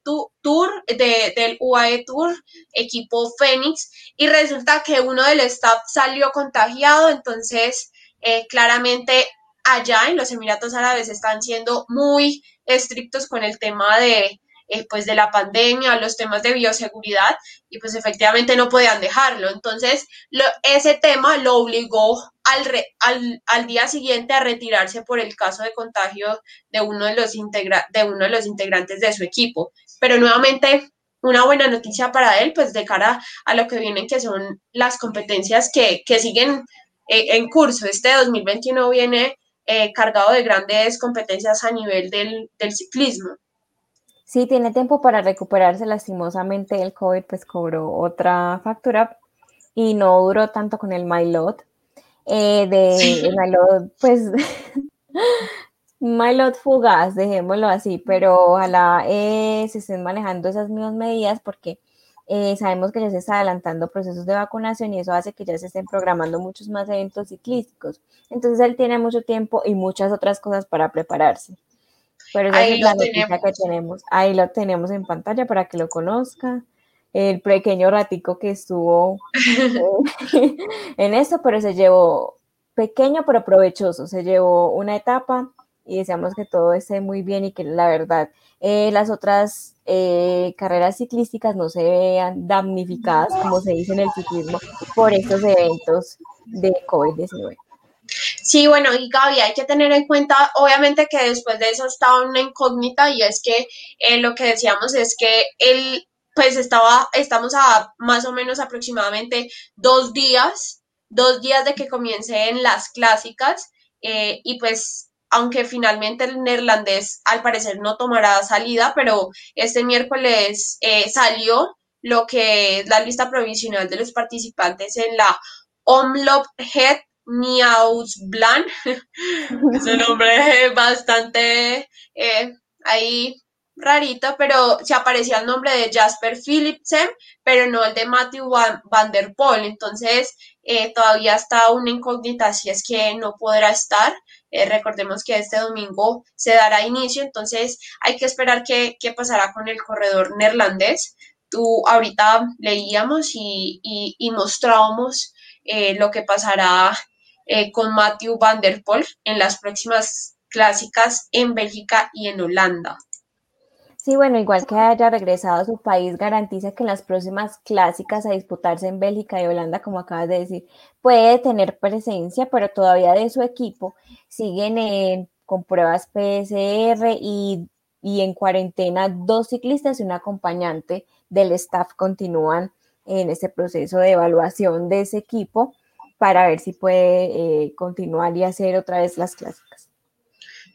Tour, de, del UAE Tour, equipo Fénix, y resulta que uno del staff salió contagiado, entonces eh, claramente allá en los Emiratos Árabes están siendo muy estrictos con el tema de, eh, pues de la pandemia, los temas de bioseguridad y pues efectivamente no podían dejarlo. Entonces, ese tema lo obligó al, al, al, día siguiente a retirarse por el caso de contagio de uno de, los integra de uno de los integrantes de su equipo. Pero nuevamente, una buena noticia para él, pues de cara a lo que vienen, que son las competencias que, que siguen eh, en curso. Este 2021 viene eh, cargado de grandes competencias a nivel del, del ciclismo. Sí, tiene tiempo para recuperarse. Lastimosamente, el COVID pues cobró otra factura y no duró tanto con el MyLot. Eh, de el MyLot, pues, MyLot fugaz, dejémoslo así, pero ojalá eh, se estén manejando esas mismas medidas porque eh, sabemos que ya se está adelantando procesos de vacunación y eso hace que ya se estén programando muchos más eventos ciclísticos. Entonces él tiene mucho tiempo y muchas otras cosas para prepararse. Pero esa es la noticia que tenemos. Ahí lo tenemos en pantalla para que lo conozca. El pequeño ratico que estuvo eh, en esto, pero se llevó pequeño pero provechoso. Se llevó una etapa y deseamos que todo esté muy bien y que la verdad eh, las otras eh, carreras ciclísticas no se vean damnificadas, como se dice en el ciclismo, por estos eventos de COVID-19. Sí, bueno, y Gaby, hay que tener en cuenta, obviamente que después de eso estaba una incógnita y es que eh, lo que decíamos es que él, pues estaba, estamos a más o menos aproximadamente dos días, dos días de que comiencen las clásicas eh, y pues aunque finalmente el neerlandés al parecer no tomará salida, pero este miércoles eh, salió lo que es la lista provisional de los participantes en la Omloop Head Blanc, es un nombre bastante eh, ahí rarito, pero se aparecía el nombre de Jasper Philipsen, pero no el de Matthew Van, der Poel. Entonces, eh, todavía está una incógnita si es que no podrá estar. Eh, recordemos que este domingo se dará inicio, entonces hay que esperar qué, pasará con el corredor neerlandés. Tú ahorita leíamos y, y, mostrábamos eh, lo que pasará con Matthew Van der Poel en las próximas clásicas en Bélgica y en Holanda. Sí, bueno, igual que haya regresado a su país, garantiza que en las próximas clásicas a disputarse en Bélgica y Holanda, como acabas de decir, puede tener presencia, pero todavía de su equipo siguen con pruebas PSR y, en cuarentena dos ciclistas y un acompañante del staff continúan en ese proceso de evaluación de ese equipo para ver si puede eh, continuar y hacer otra vez las clásicas.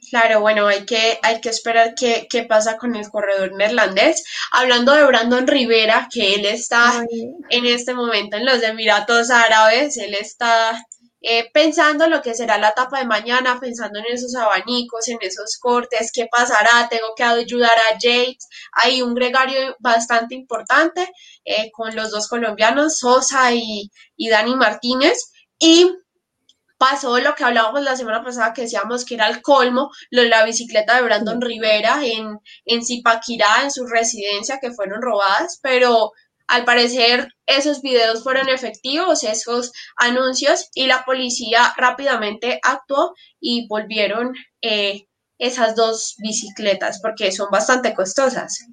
Claro, bueno, hay que, hay que esperar qué, qué pasa con el corredor neerlandés. Hablando de Brandon Rivera, que él está en este momento en los Emiratos Árabes, él está eh, pensando lo que será la etapa de mañana, pensando en esos abanicos, en esos cortes, qué pasará, tengo que ayudar a Yates. Hay un gregario bastante importante eh, con los dos colombianos, Sosa y, y Dani Martínez. Y pasó lo que hablábamos la semana pasada, que decíamos que era el colmo, lo de la bicicleta de Brandon Rivera en, en Zipaquirá, en su residencia, que fueron robadas, pero al parecer esos videos fueron efectivos, esos anuncios, y la policía rápidamente actuó y volvieron eh, esas dos bicicletas, porque son bastante costosas.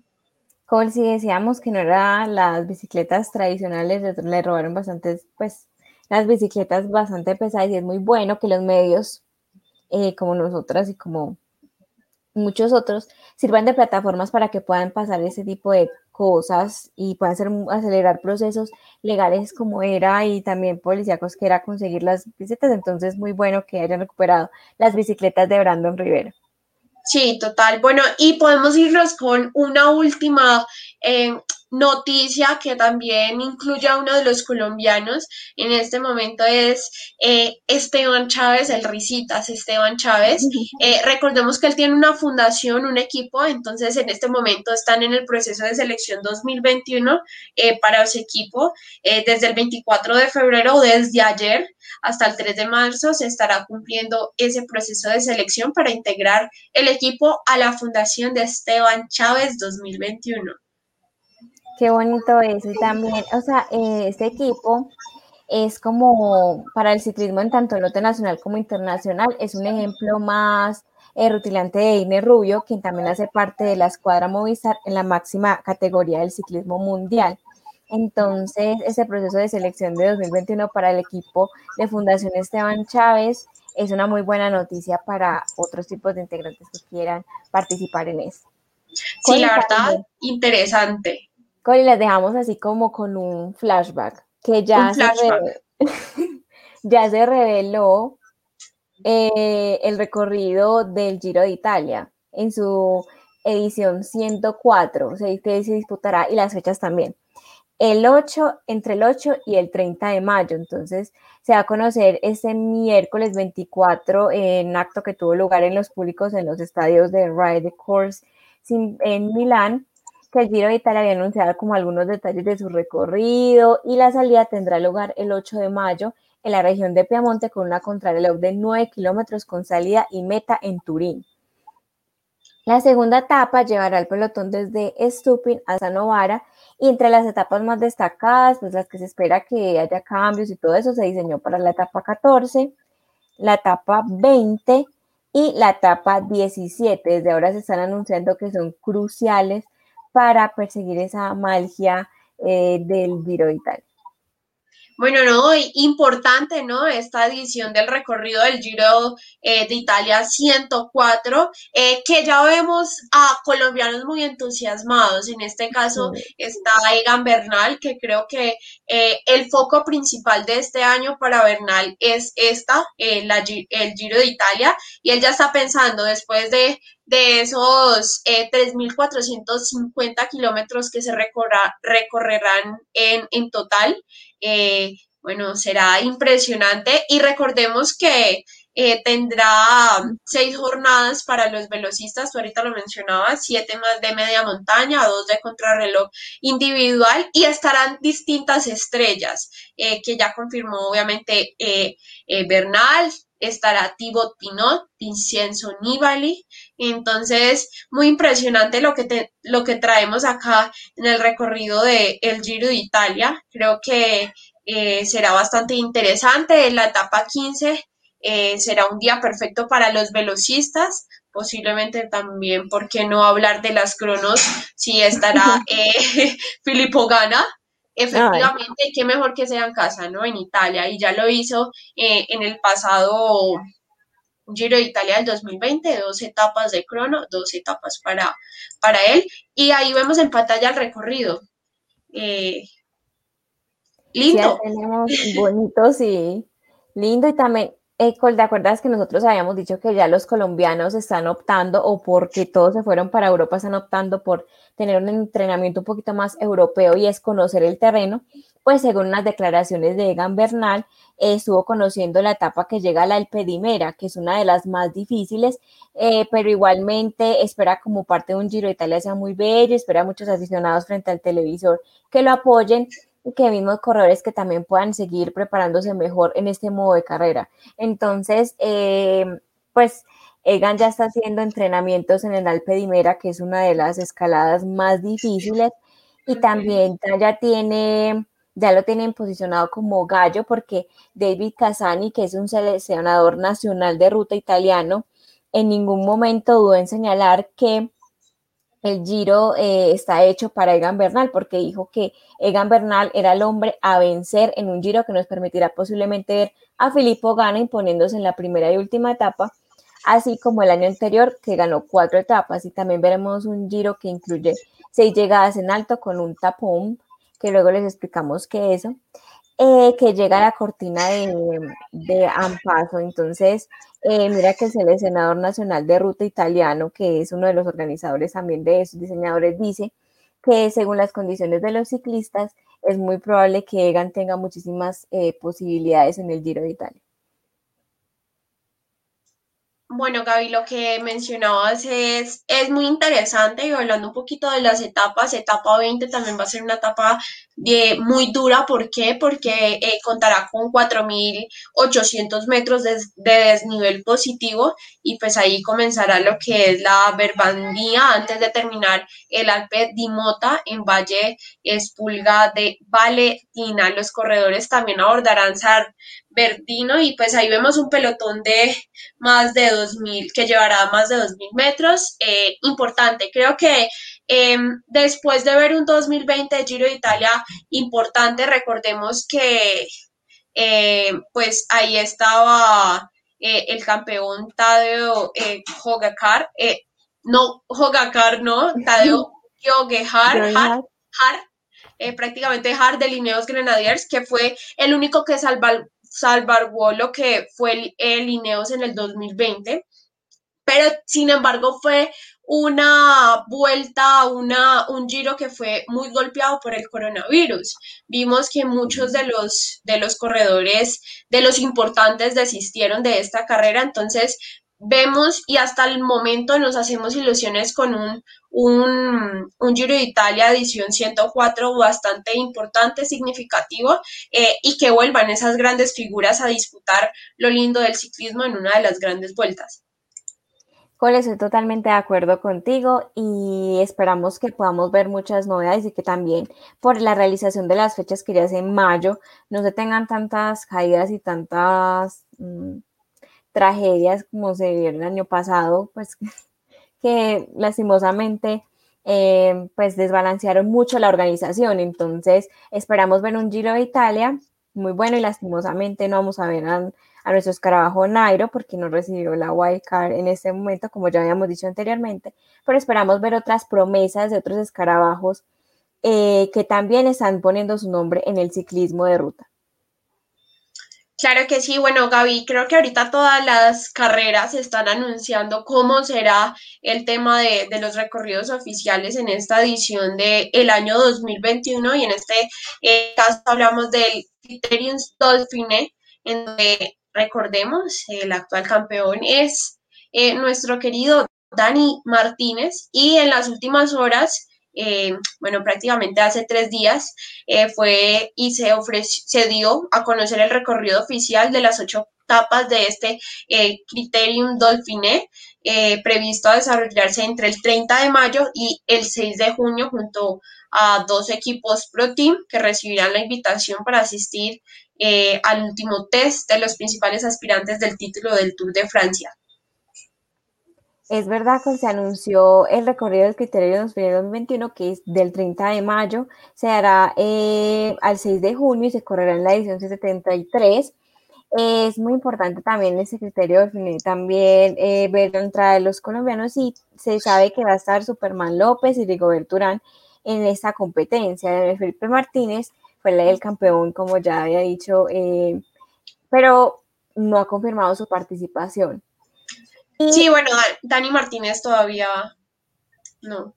Como si decíamos que no eran las bicicletas tradicionales, le robaron bastantes, pues, las bicicletas bastante pesadas y es muy bueno que los medios eh, como nosotras y como muchos otros sirvan de plataformas para que puedan pasar ese tipo de cosas y puedan hacer, acelerar procesos legales como era y también policíacos que era conseguir las bicicletas. Entonces, muy bueno que hayan recuperado las bicicletas de Brandon Rivera. Sí, total. Bueno, y podemos irnos con una última eh, noticia que también incluye a uno de los colombianos en este momento es eh, Esteban Chávez, el Risitas Esteban Chávez. Eh, recordemos que él tiene una fundación, un equipo, entonces en este momento están en el proceso de selección 2021 eh, para ese equipo. desde el 24 de febrero, desde ayer hasta el 3 de marzo, se estará cumpliendo ese proceso de selección para integrar el equipo a la fundación de Esteban Chávez 2021. Qué bonito eso. Y también, o sea, eh, este equipo es como para el ciclismo en tanto lote nacional como internacional, es un ejemplo más eh, rutilante de Ine Rubio, quien también hace parte de la escuadra Movistar en la máxima categoría del ciclismo mundial. Entonces, ese proceso de selección de 2021 para el equipo de Fundación Esteban Chávez es una muy buena noticia para otros tipos de integrantes que quieran participar en eso. Sí, la verdad, interesante. Cori, les dejamos así como con un flashback, que ya, Se, ya se reveló eh, el recorrido del Giro de Italia en su edición 104, se, se disputará y las fechas también. El 8, entre el 8 y el 30 de mayo, entonces se va a conocer este miércoles 24 en acto que tuvo lugar en los públicos en los estadios de Ride Course en Milán que el Giro de Italia había anunciado como algunos detalles de su recorrido y la salida tendrá lugar el 8 de mayo en la región de Piamonte con una contrarreloj de 9 kilómetros con salida y meta en Turín. La segunda etapa llevará el pelotón desde Stupin hasta Novara y entre las etapas más destacadas, pues las que se espera que haya cambios y todo eso se diseñó para la etapa 14, la etapa 20 y la etapa 17. Desde ahora se están anunciando que son cruciales para perseguir esa magia eh, del Giro Italia. Bueno, no, importante, ¿no? Esta edición del recorrido del Giro eh, de Italia 104, eh, que ya vemos a colombianos muy entusiasmados. En este caso está Egan Bernal, que creo que el foco principal de este año para Bernal es esta, el Giro de Italia, y él ya está pensando, después de de esos 3.450 eh, kilómetros que se recorrerán en, en total, eh, bueno, será impresionante. Y recordemos que eh, tendrá seis jornadas para los velocistas, tú ahorita lo mencionabas, siete más de media montaña, dos de contrarreloj individual y estarán distintas estrellas que ya confirmó obviamente Bernal, estará Thibaut Pinot, Vincenzo Nibali. Entonces, muy impresionante lo que, lo que traemos acá en el recorrido del el Giro de Italia. Creo que será bastante interesante. La etapa 15 eh, será un día perfecto para los velocistas, posiblemente también, ¿por qué no hablar de las cronos? Si estará eh, Filippo Gana, efectivamente, qué mejor que sea en casa, ¿no? En Italia, y ya lo hizo eh, en el pasado Giro de Italia del 2020, dos etapas de crono, dos etapas para, para él, y ahí vemos en pantalla el recorrido. lindo. tenemos bonito, sí. Lindo y también Ecol, ¿te acuerdas que nosotros habíamos dicho que ya los colombianos están optando o porque todos se fueron para Europa están optando por tener un entrenamiento un poquito más europeo y es conocer el terreno? Pues según las declaraciones de Egan Bernal, estuvo conociendo la etapa que llega a la Alpedimera, que es una de las más difíciles, eh, pero igualmente espera como parte de un Giro de Italia sea muy bello, espera a muchos aficionados frente al televisor que lo apoyen que mismos corredores que también puedan seguir preparándose mejor en este modo de carrera. Entonces, eh, pues Egan ya está haciendo entrenamientos en el Alpe Dimera, que es una de las escaladas más difíciles, y también ya tiene, ya lo tienen posicionado como gallo, porque David Casani, que es un seleccionador nacional de ruta italiano, en ningún momento dudó en señalar que el Giro eh, está hecho para Egan Bernal, porque dijo que Egan Bernal era el hombre a vencer en un Giro que nos permitirá posiblemente ver a Filippo Gana imponiéndose en la primera y última etapa, así como el año anterior que ganó cuatro etapas y también veremos un Giro que incluye seis llegadas en alto con un tapón, que luego les explicamos qué es eso. Eh, que llega a la cortina de, de Ampaso. Entonces, eh, mira que el seleccionador nacional de ruta italiano, que es uno de los organizadores también de esos diseñadores, dice que según las condiciones de los ciclistas, es muy probable que Egan tenga muchísimas eh, posibilidades en el Giro de Italia. Bueno, Gaby, lo que mencionabas es, es muy interesante y hablando un poquito de las etapas, etapa 20 también va a ser una etapa de, muy dura. ¿Por qué? Porque eh, contará con 4.800 metros de, desnivel positivo y pues ahí comenzará lo que es la verbandía antes de terminar el Alpe di Mota en Valle Espulga de Valentina. Los corredores también abordarán Verdino y pues ahí vemos un pelotón de más de 2.000, que llevará más de 2.000 metros. Eh, importante, creo que em, después de ver un 2020 Giro de Italia importante, recordemos que eh, pues ahí estaba eh, el campeón Tadeo Hogacar, no Hogacar, no, Tadeo Har, prácticamente Har de Lineos Grenadiers, que fue el único que salvó salvaguardó lo que fue el, Ineos en el 2020, pero sin embargo fue una vuelta, una, un giro que fue muy golpeado por el coronavirus. Vimos que muchos de los, de los corredores, de los importantes, desistieron de esta carrera, entonces vemos y hasta el momento nos hacemos ilusiones con un, un, Giro de Italia edición 104 bastante importante, significativo eh, y que vuelvan esas grandes figuras a disputar lo lindo del ciclismo en una de las grandes vueltas. Cole, estoy totalmente de acuerdo contigo y esperamos que podamos ver muchas novedades y que también por la realización de las fechas que ya es en mayo no se tengan tantas caídas y tantas... Mm, tragedias como se vieron el año pasado, pues que lastimosamente eh, pues desbalancearon mucho la organización. Entonces esperamos ver un Giro de Italia muy bueno y lastimosamente no vamos a ver a, nuestro escarabajo Nairo porque no recibió la wildcard en este momento, como ya habíamos dicho anteriormente, pero esperamos ver otras promesas de otros escarabajos eh, que también están poniendo su nombre en el ciclismo de ruta. Claro que sí, bueno, Gaby, creo que ahorita todas las carreras están anunciando cómo será el tema de, los recorridos oficiales en esta edición del el año 2021 y en este eh, caso hablamos del Criterium Dolphine, en donde recordemos, el actual campeón es eh, nuestro querido Dani Martínez. Y en las últimas horas, eh, bueno, prácticamente hace tres días, eh, fue y se, ofreció, se dio a conocer el recorrido oficial de las ocho etapas de este Criterium Dauphiné, previsto a desarrollarse entre el 30 de mayo y el 6 de junio junto a dos equipos Pro Team que recibirán la invitación para asistir al último test de los principales aspirantes del título del Tour de Francia. Es verdad que se anunció el recorrido del criterio 2021, que es del 30 de mayo, se hará eh, al 6 de junio y se correrá en la edición 73. es muy importante también ese criterio también eh, ver la entrada de los colombianos y se sabe que va a estar Superman López y Rigobert Durán en esta competencia. Felipe Martínez fue el campeón, como ya había dicho, eh, pero no ha confirmado su participación. Sí, bueno, Dani Martínez todavía no.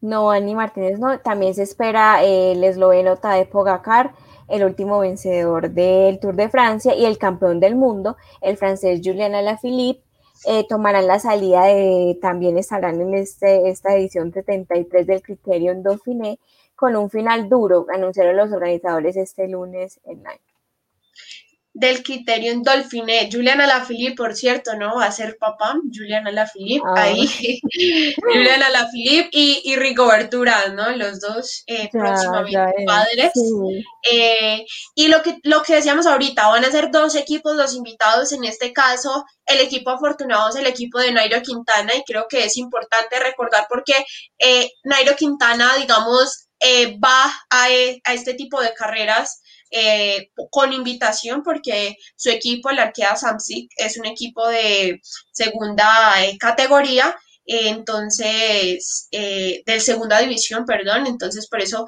No, Dani Martínez no. También se espera el esloveno Tadej Pogacar, el último vencedor del Tour de Francia y el campeón del mundo, el francés Julian Alaphilippe. Eh, tomarán la salida de, también estarán en este, esta edición 73 del Criterion Dauphiné con un final duro, anunciaron los organizadores este lunes en Nike del criterio en Dolphine. Julian Alaphilippe, por cierto, ¿no? Va a ser papá, Julian Alaphilippe, ah. ahí. Julian Alaphilippe y, y Rigobert ¿no? Los dos eh, próximamente padres. Eh, y lo que, lo que decíamos ahorita, van a ser dos equipos los invitados, en este caso, el equipo afortunado es el equipo de Nairo Quintana y creo que es importante recordar porque eh, Nairo Quintana, digamos, eh, va a, a este tipo de carreras eh, con invitación porque su equipo, el Arkea Samsic, es un equipo de segunda eh, categoría, entonces, eh, de segunda división, perdón, entonces por eso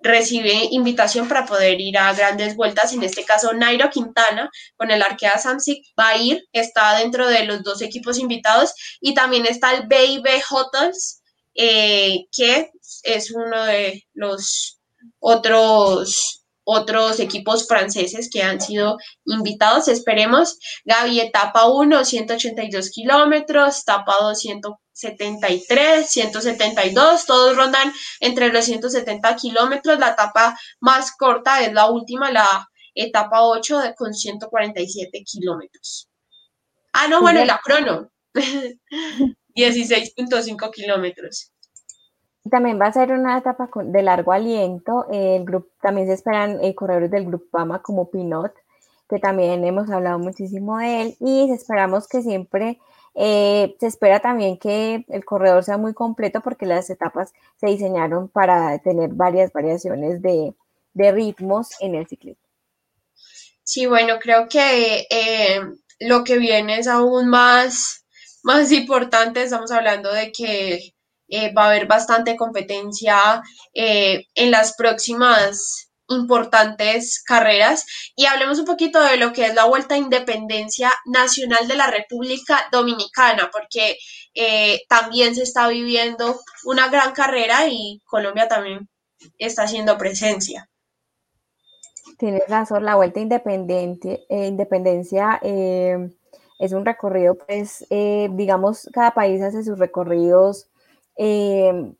recibe invitación para poder ir a grandes vueltas. En este caso, Nairo Quintana con el Arkea Samsic va a ir, está dentro de los dos equipos invitados y también está el BIB Hotels, que es uno de los otros otros equipos franceses que han sido invitados. Esperemos. Gaby, etapa 1, 182 kilómetros, etapa 2, 173, 172, todos rondan entre los 170 kilómetros. La etapa más corta es la última, la etapa 8 con 147 kilómetros. Ah, no, bueno, la crono. 16.5 kilómetros. También va a ser una etapa de largo aliento. El también se esperan eh, corredores del Grupo PAMA como Pinot, que también hemos hablado muchísimo de él. Y esperamos que siempre, eh, se espera también que el corredor sea muy completo porque las etapas se diseñaron para tener varias variaciones de, ritmos en el ciclismo. Sí, bueno, creo que eh, lo que viene es aún más, más importante. Estamos hablando de que eh, va a haber bastante competencia eh, en las próximas importantes carreras y hablemos un poquito de lo que es la Vuelta a Independencia Nacional de la República Dominicana, porque eh, también se está viviendo una gran carrera y Colombia también está haciendo presencia. Tienes razón, la Vuelta Independiente, Independencia es un recorrido, pues, digamos, cada país hace sus recorridos Em,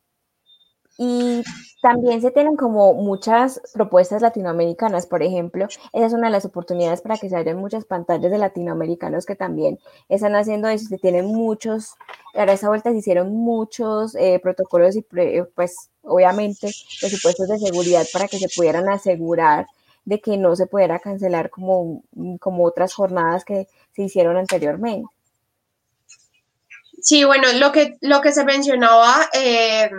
y también se tienen como muchas propuestas latinoamericanas, por ejemplo, esa es una de las oportunidades para que se hayan muchas pantallas de latinoamericanos que también están haciendo eso, se tienen muchos, ahora esa vuelta se hicieron muchos eh, protocolos y pues obviamente presupuestos de seguridad para que se pudieran asegurar de que no se pudiera cancelar como, como otras jornadas que se hicieron anteriormente. Sí, bueno, lo que, lo que se mencionaba, eh,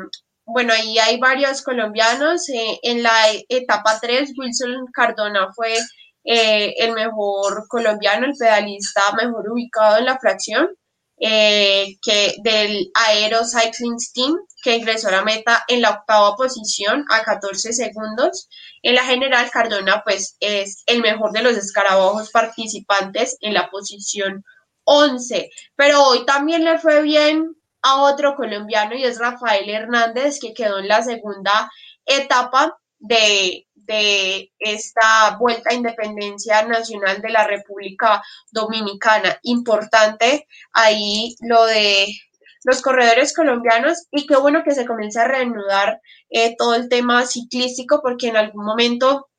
bueno, ahí hay varios colombianos. Eh, en la etapa 3, Wilson Cardona fue eh, el mejor colombiano, el pedalista mejor ubicado en la fracción que del Aero Cycling Team, que ingresó a la meta en la octava posición a 14 segundos. En la general, Cardona pues es el mejor de los escarabajos participantes en la posición 11. Pero hoy también le fue bien a otro colombiano y es Rafael Hernández, que quedó en la segunda etapa de, de esta vuelta a independencia nacional de la República Dominicana. Importante ahí lo de los corredores colombianos y qué bueno que se comience a reanudar eh, todo el tema ciclístico porque en algún momento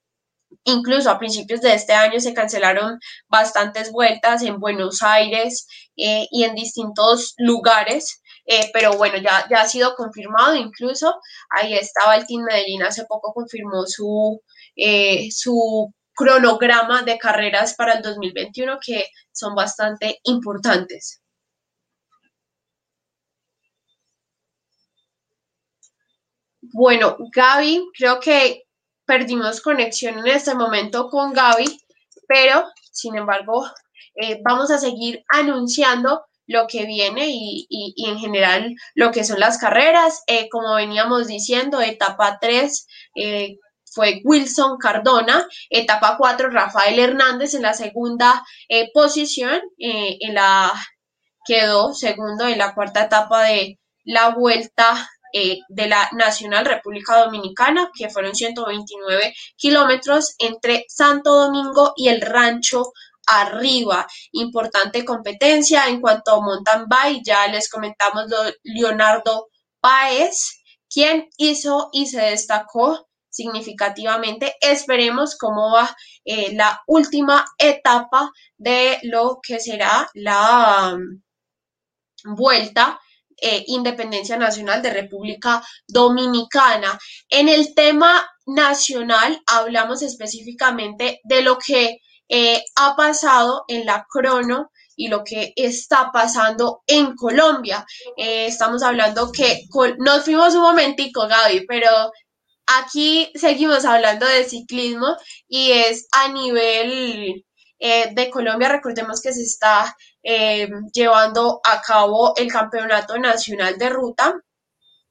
Incluso a principios de este año se cancelaron bastantes vueltas en Buenos Aires eh, y en distintos lugares, eh, pero bueno, ya, ya ha sido confirmado incluso. Ahí estaba el Team Medellín, hace poco confirmó su, eh, su cronograma de carreras para el 2021 que son bastante importantes. Bueno, Gaby, creo que perdimos conexión en este momento con Gaby, pero sin embargo eh, vamos a seguir anunciando lo que viene y, en general lo que son las carreras. Eh, como veníamos diciendo, etapa 3 eh, fue Wilson Cardona, etapa 4 Rafael Hernández en la segunda posición, en la quedó segundo en la cuarta etapa de la vuelta eh, de la Nacional República Dominicana, que fueron 129 kilómetros entre Santo Domingo y el Rancho Arriba. Importante competencia en cuanto a mountain bike, ya les comentamos lo, Leonardo Páez, quien hizo y se destacó significativamente. Esperemos cómo va eh, la última etapa de lo que será la um, vuelta eh, independencia Nacional de República Dominicana. En el tema nacional hablamos específicamente de lo que eh, ha pasado en la crono y lo que está pasando en Colombia. Eh, estamos hablando que nos fuimos un momentico, Gaby, pero aquí seguimos hablando de ciclismo y es a nivel de Colombia. Recordemos que se está eh, llevando a cabo el Campeonato Nacional de Ruta.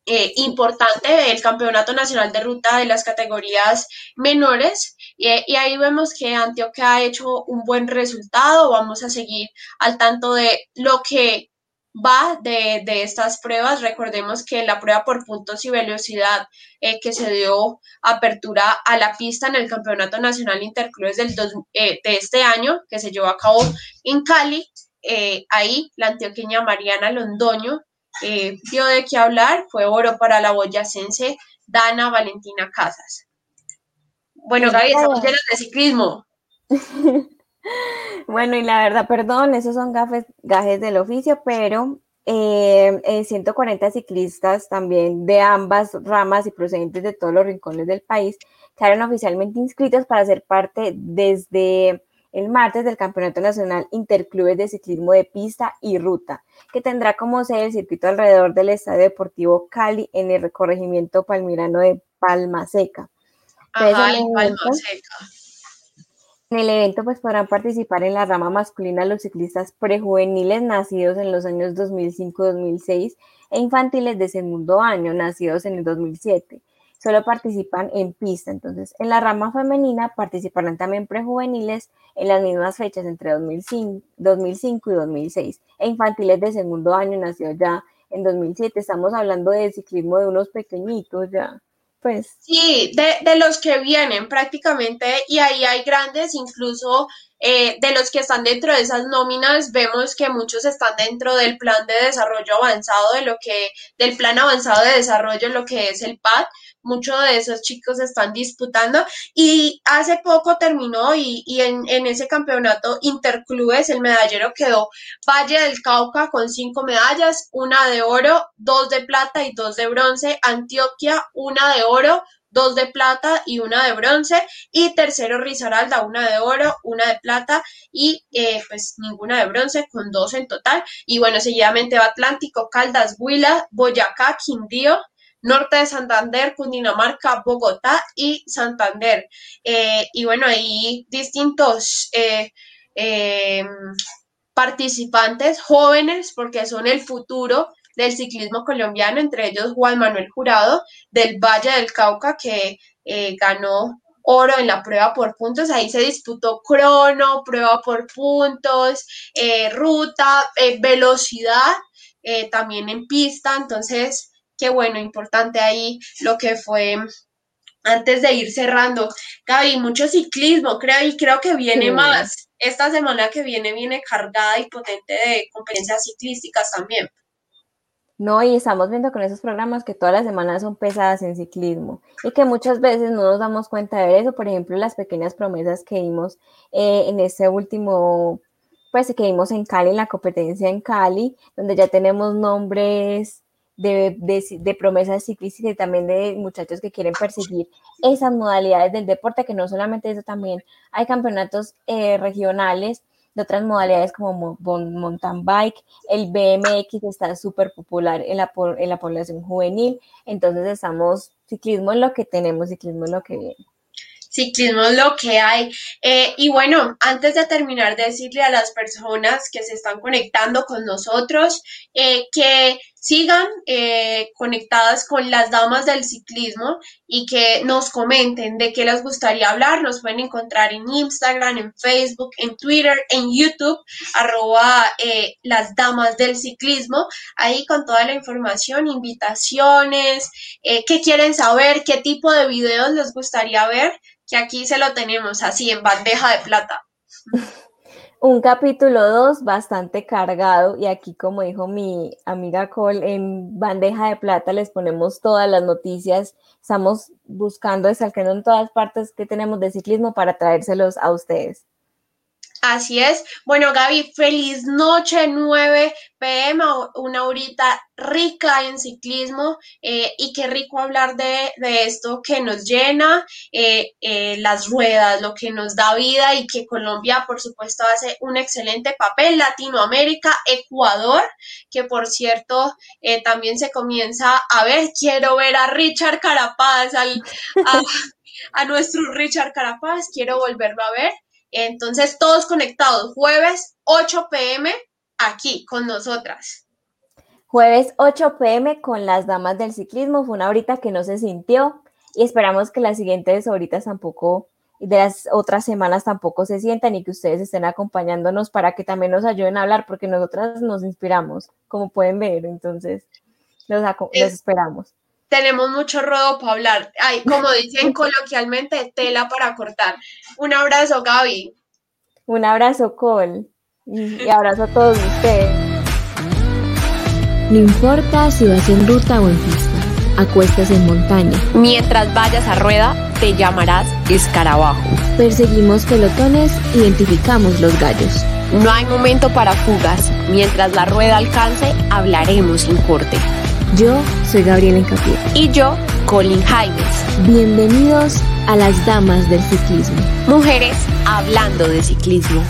Eh, importante el Campeonato Nacional de Ruta de las categorías menores y, ahí vemos que Antioquia ha hecho un buen resultado. Vamos a seguir al tanto de lo que va de, estas pruebas. Recordemos que la prueba por puntos y velocidad eh, que se dio apertura a la pista en el Campeonato Nacional Interclubes del de este año, que se llevó a cabo en Cali, eh, ahí la antioqueña Mariana Londoño eh, dio de qué hablar, fue oro para la boyacense Dana Valentina Casas. Bueno, Gaby, estamos llenos de ciclismo. bueno, y la verdad, perdón, esos son gafes, gajes del oficio, pero 140 eh, ciclistas también de ambas ramas y procedentes de todos los rincones del país quedaron oficialmente inscritos para ser parte desde el martes del Campeonato Nacional Interclubes de Ciclismo de Pista y Ruta, que tendrá como sede el circuito alrededor del Estadio Deportivo Cali en el recorregimiento palmirano de Palma Seca. Ajá, en, Palma Seca. En el evento pues podrán participar en la rama masculina los ciclistas prejuveniles nacidos en los años 2005-2006 e infantiles de segundo año nacidos en el 2007 solo participan en pista. Entonces, en la rama femenina participarán también prejuveniles en las mismas fechas entre 2005, 2005 y 2006 e infantiles de segundo año nacidos ya en 2007. Estamos hablando de ciclismo de unos pequeñitos ya. Pues. Sí, de, de los que vienen prácticamente y ahí hay grandes, incluso eh, de los que están dentro de esas nóminas, vemos que muchos están dentro del plan de desarrollo avanzado, de lo que, del plan avanzado de desarrollo, lo que es el PAD, muchos de esos chicos están disputando. Y hace poco terminó y, en, ese campeonato interclubes el medallero quedó Valle del Cauca con cinco medallas, una de oro, dos de plata y dos de bronce, Antioquia una de oro, dos de plata y una de bronce, y tercero Risaralda, una de oro, una de plata y eh, pues ninguna de bronce, con dos en total. Y bueno, seguidamente va Atlántico, Caldas, Huila, Boyacá, Quindío, norte de Santander, Cundinamarca, Bogotá y Santander. Eh, y bueno, hay distintos eh, em, participantes jóvenes porque son el futuro del ciclismo colombiano, entre ellos Juan Manuel Jurado del Valle del Cauca, que eh, ganó oro en la prueba por puntos. Ahí se disputó crono, prueba por puntos, ruta, velocidad, también en pista. Entonces, qué bueno, importante ahí lo que fue antes de ir cerrando, Gaby, mucho ciclismo, creo, y creo que viene más. Esta semana que viene viene cargada y potente de competencias ciclísticas también. No, y estamos viendo con esos programas que todas las semanas son pesadas en ciclismo y que muchas veces no nos damos cuenta de eso. Por ejemplo, las pequeñas promesas que vimos eh, en este último, pues que vimos en Cali, en la competencia en Cali, donde ya tenemos nombres de, promesas ciclistas y también de muchachos que quieren perseguir esas modalidades del deporte, que no solamente eso, también hay campeonatos eh, regionales de otras modalidades como mountain bike, el BMX está súper popular en la, en la población juvenil, entonces estamos, ciclismo es lo que tenemos, ciclismo es lo que viene ciclismo es lo que hay. Eh, y bueno, antes de terminar, decirle a las personas que se están conectando con nosotros eh, que sigan eh, conectadas con las damas del ciclismo y que nos comenten de qué les gustaría hablar. Nos pueden encontrar en Instagram, en Facebook, en Twitter, en YouTube, arroba las damas del ciclismo, ahí con toda la información, invitaciones, qué quieren saber, qué tipo de videos les gustaría ver que aquí se lo tenemos así en bandeja de plata. Un capítulo 2 bastante cargado y aquí como dijo mi amiga Cole, en bandeja de plata les ponemos todas las noticias. Estamos buscando desalcando en todas partes que tenemos de ciclismo para traérselos a ustedes. Así es. Bueno, Gaby, feliz noche, 9 pm, una horita rica en ciclismo eh, y qué rico hablar de, esto que nos llena, eh, eh, las ruedas, lo que nos da vida y que Colombia, por supuesto, hace un excelente papel. Latinoamérica, Ecuador, que por cierto también se comienza a ver, quiero ver a Richard Carapaz, al, a, a nuestro Richard Carapaz, quiero volverlo a ver. Entonces, todos conectados, jueves 8 pm aquí con nosotras. Jueves 8 pm con las damas del ciclismo, fue una horita que no se sintió y esperamos que las siguientes horitas tampoco, de las otras semanas tampoco se sientan y que ustedes estén acompañándonos para que también nos ayuden a hablar porque nosotras nos inspiramos, como pueden ver, entonces los, los esperamos tenemos mucho rodo para hablar. Ay, como dicen coloquialmente, tela para cortar. Un abrazo, Gaby. Un abrazo, Col. Y abrazo a todos ustedes. No importa si vas en ruta o en pista, acuestas en montaña. Mientras vayas a rueda, te llamarás escarabajo. Perseguimos pelotones, identificamos los gallos. No hay momento para fugas. Mientras la rueda alcance, hablaremos sin corte. Yo soy Gabriela Encapié. Y yo, Colin Jaimes. Bienvenidos a las Damas del Ciclismo. Mujeres hablando de ciclismo.